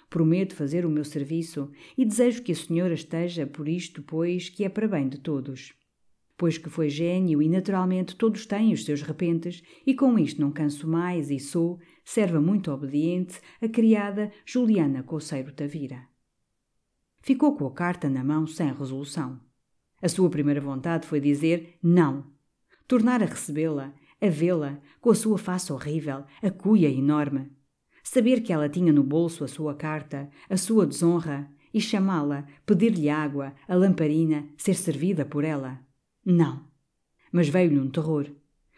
Prometo fazer o meu serviço e desejo que a senhora esteja por isto, pois que é para bem de todos. Pois que foi gênio e naturalmente todos têm os seus repentes, e com isto não canso mais e sou, serva muito obediente, a criada Juliana Coceiro Tavira. Ficou com a carta na mão sem resolução. A sua primeira vontade foi dizer não. Tornar a recebê-la, a vê-la, com a sua face horrível, a cuia enorme. Saber que ela tinha no bolso a sua carta, a sua desonra, e chamá-la, pedir-lhe água, a lamparina, ser servida por ela. Não. Mas veio-lhe um terror.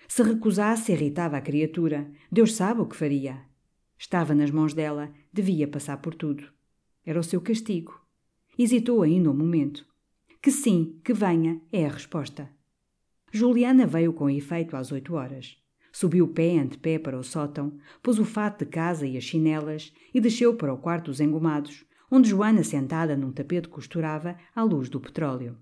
Se recusasse, irritava a criatura. Deus sabe o que faria. Estava nas mãos dela, devia passar por tudo. Era o seu castigo. Hesitou ainda um momento. Que sim, que venha, é a resposta. Juliana veio com efeito às oito horas. Subiu pé ante pé para o sótão, pôs o fato de casa e as chinelas e desceu para o quarto dos engomados, onde Joana, sentada num tapete, costurava à luz do petróleo.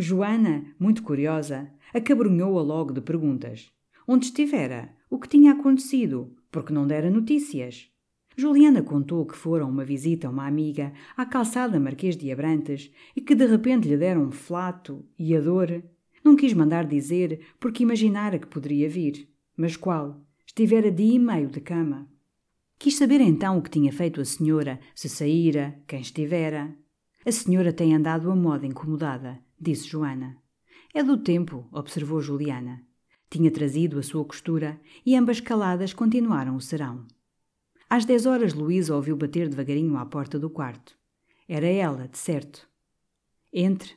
Joana, muito curiosa, acabrunhou-a logo de perguntas. Onde estivera? O que tinha acontecido? Porque não dera notícias? Juliana contou que fora uma visita a uma amiga à calçada Marquês de Abrantes e que de repente lhe deram um flato e a dor. Não quis mandar dizer porque imaginara que poderia vir. Mas qual? Estivera dia e meio de cama. Quis saber então o que tinha feito a senhora, se saíra, quem estivera. A senhora tem andado a moda incomodada, disse Joana. É do tempo, observou Juliana. Tinha trazido a sua costura e ambas caladas continuaram o serão. Às dez horas, Luísa ouviu bater devagarinho à porta do quarto. Era ela, de certo. Entre.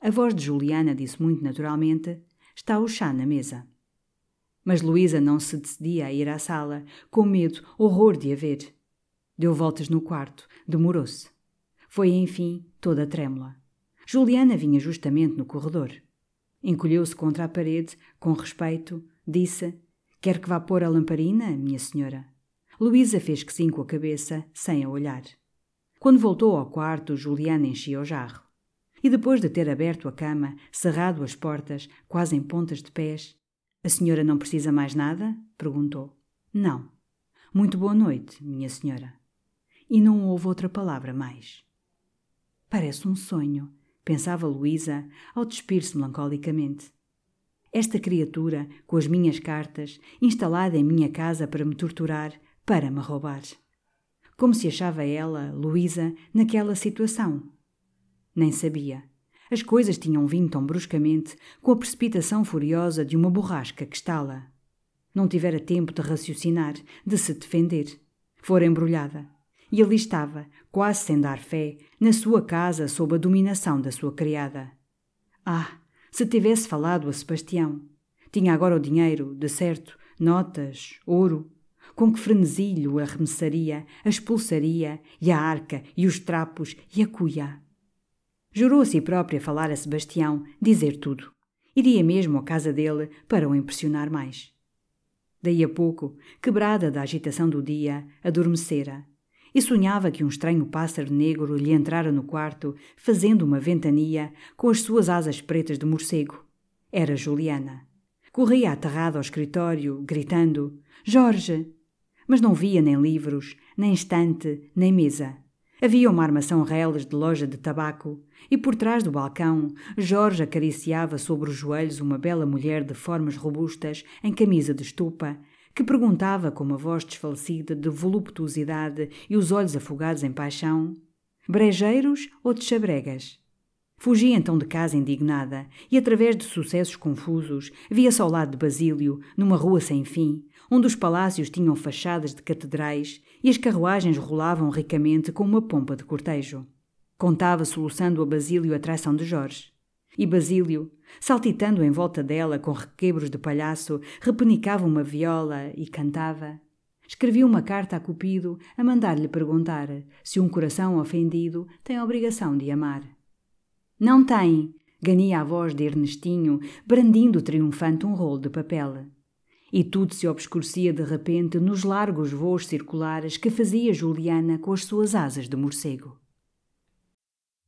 A voz de Juliana disse muito naturalmente: Está o chá na mesa. Mas Luísa não se decidia a ir à sala, com medo, horror de a ver. Deu voltas no quarto, demorou-se. Foi, enfim, toda trêmula. Juliana vinha justamente no corredor. Encolheu-se contra a parede, com respeito, disse: Quer que vá pôr a lamparina, minha senhora? Luísa fez que sim com a cabeça, sem a olhar. Quando voltou ao quarto, Juliana enchia o jarro. E depois de ter aberto a cama, cerrado as portas, quase em pontas de pés, A senhora não precisa mais nada? perguntou. Não. Muito boa noite, minha senhora. E não houve outra palavra mais. Parece um sonho, pensava Luísa ao despir-se melancolicamente. Esta criatura, com as minhas cartas, instalada em minha casa para me torturar, para me roubar. Como se achava ela, Luísa, naquela situação? Nem sabia. As coisas tinham vindo tão bruscamente, com a precipitação furiosa de uma borrasca que estala. Não tivera tempo de raciocinar, de se defender. Fora embrulhada. E ali estava, quase sem dar fé, na sua casa sob a dominação da sua criada. Ah, se tivesse falado a Sebastião! Tinha agora o dinheiro, de certo, notas, ouro, com que frenesi lhe o arremessaria, a expulsaria, e a arca, e os trapos, e a cuia. Jurou a si própria falar a Sebastião, dizer tudo. Iria mesmo à casa dele para o impressionar mais. Daí a pouco, quebrada da agitação do dia, adormecera e sonhava que um estranho pássaro negro lhe entrara no quarto, fazendo uma ventania com as suas asas pretas de morcego. Era Juliana. Corria aterrada ao escritório, gritando: Jorge! Mas não via nem livros, nem estante, nem mesa. Havia uma armação reles de loja de tabaco, e por trás do balcão, Jorge acariciava sobre os joelhos uma bela mulher de formas robustas, em camisa de estupa, que perguntava com uma voz desfalecida de voluptuosidade e os olhos afogados em paixão: Brejeiros ou de chabregas? Fugia então de casa indignada e, através de sucessos confusos, via-se ao lado de Basílio, numa rua sem fim, onde os palácios tinham fachadas de catedrais e as carruagens rolavam ricamente com uma pompa de cortejo. Contava soluçando a Basílio a traição de Jorge. E Basílio, saltitando em volta dela com requebros de palhaço, repenicava uma viola e cantava. Escrevia uma carta a Cupido a mandar-lhe perguntar se um coração ofendido tem a obrigação de amar. Não tem, Gania a voz de Ernestinho, brandindo triunfante um rolo de papel. E tudo se obscurecia de repente nos largos voos circulares que fazia Juliana com as suas asas de morcego.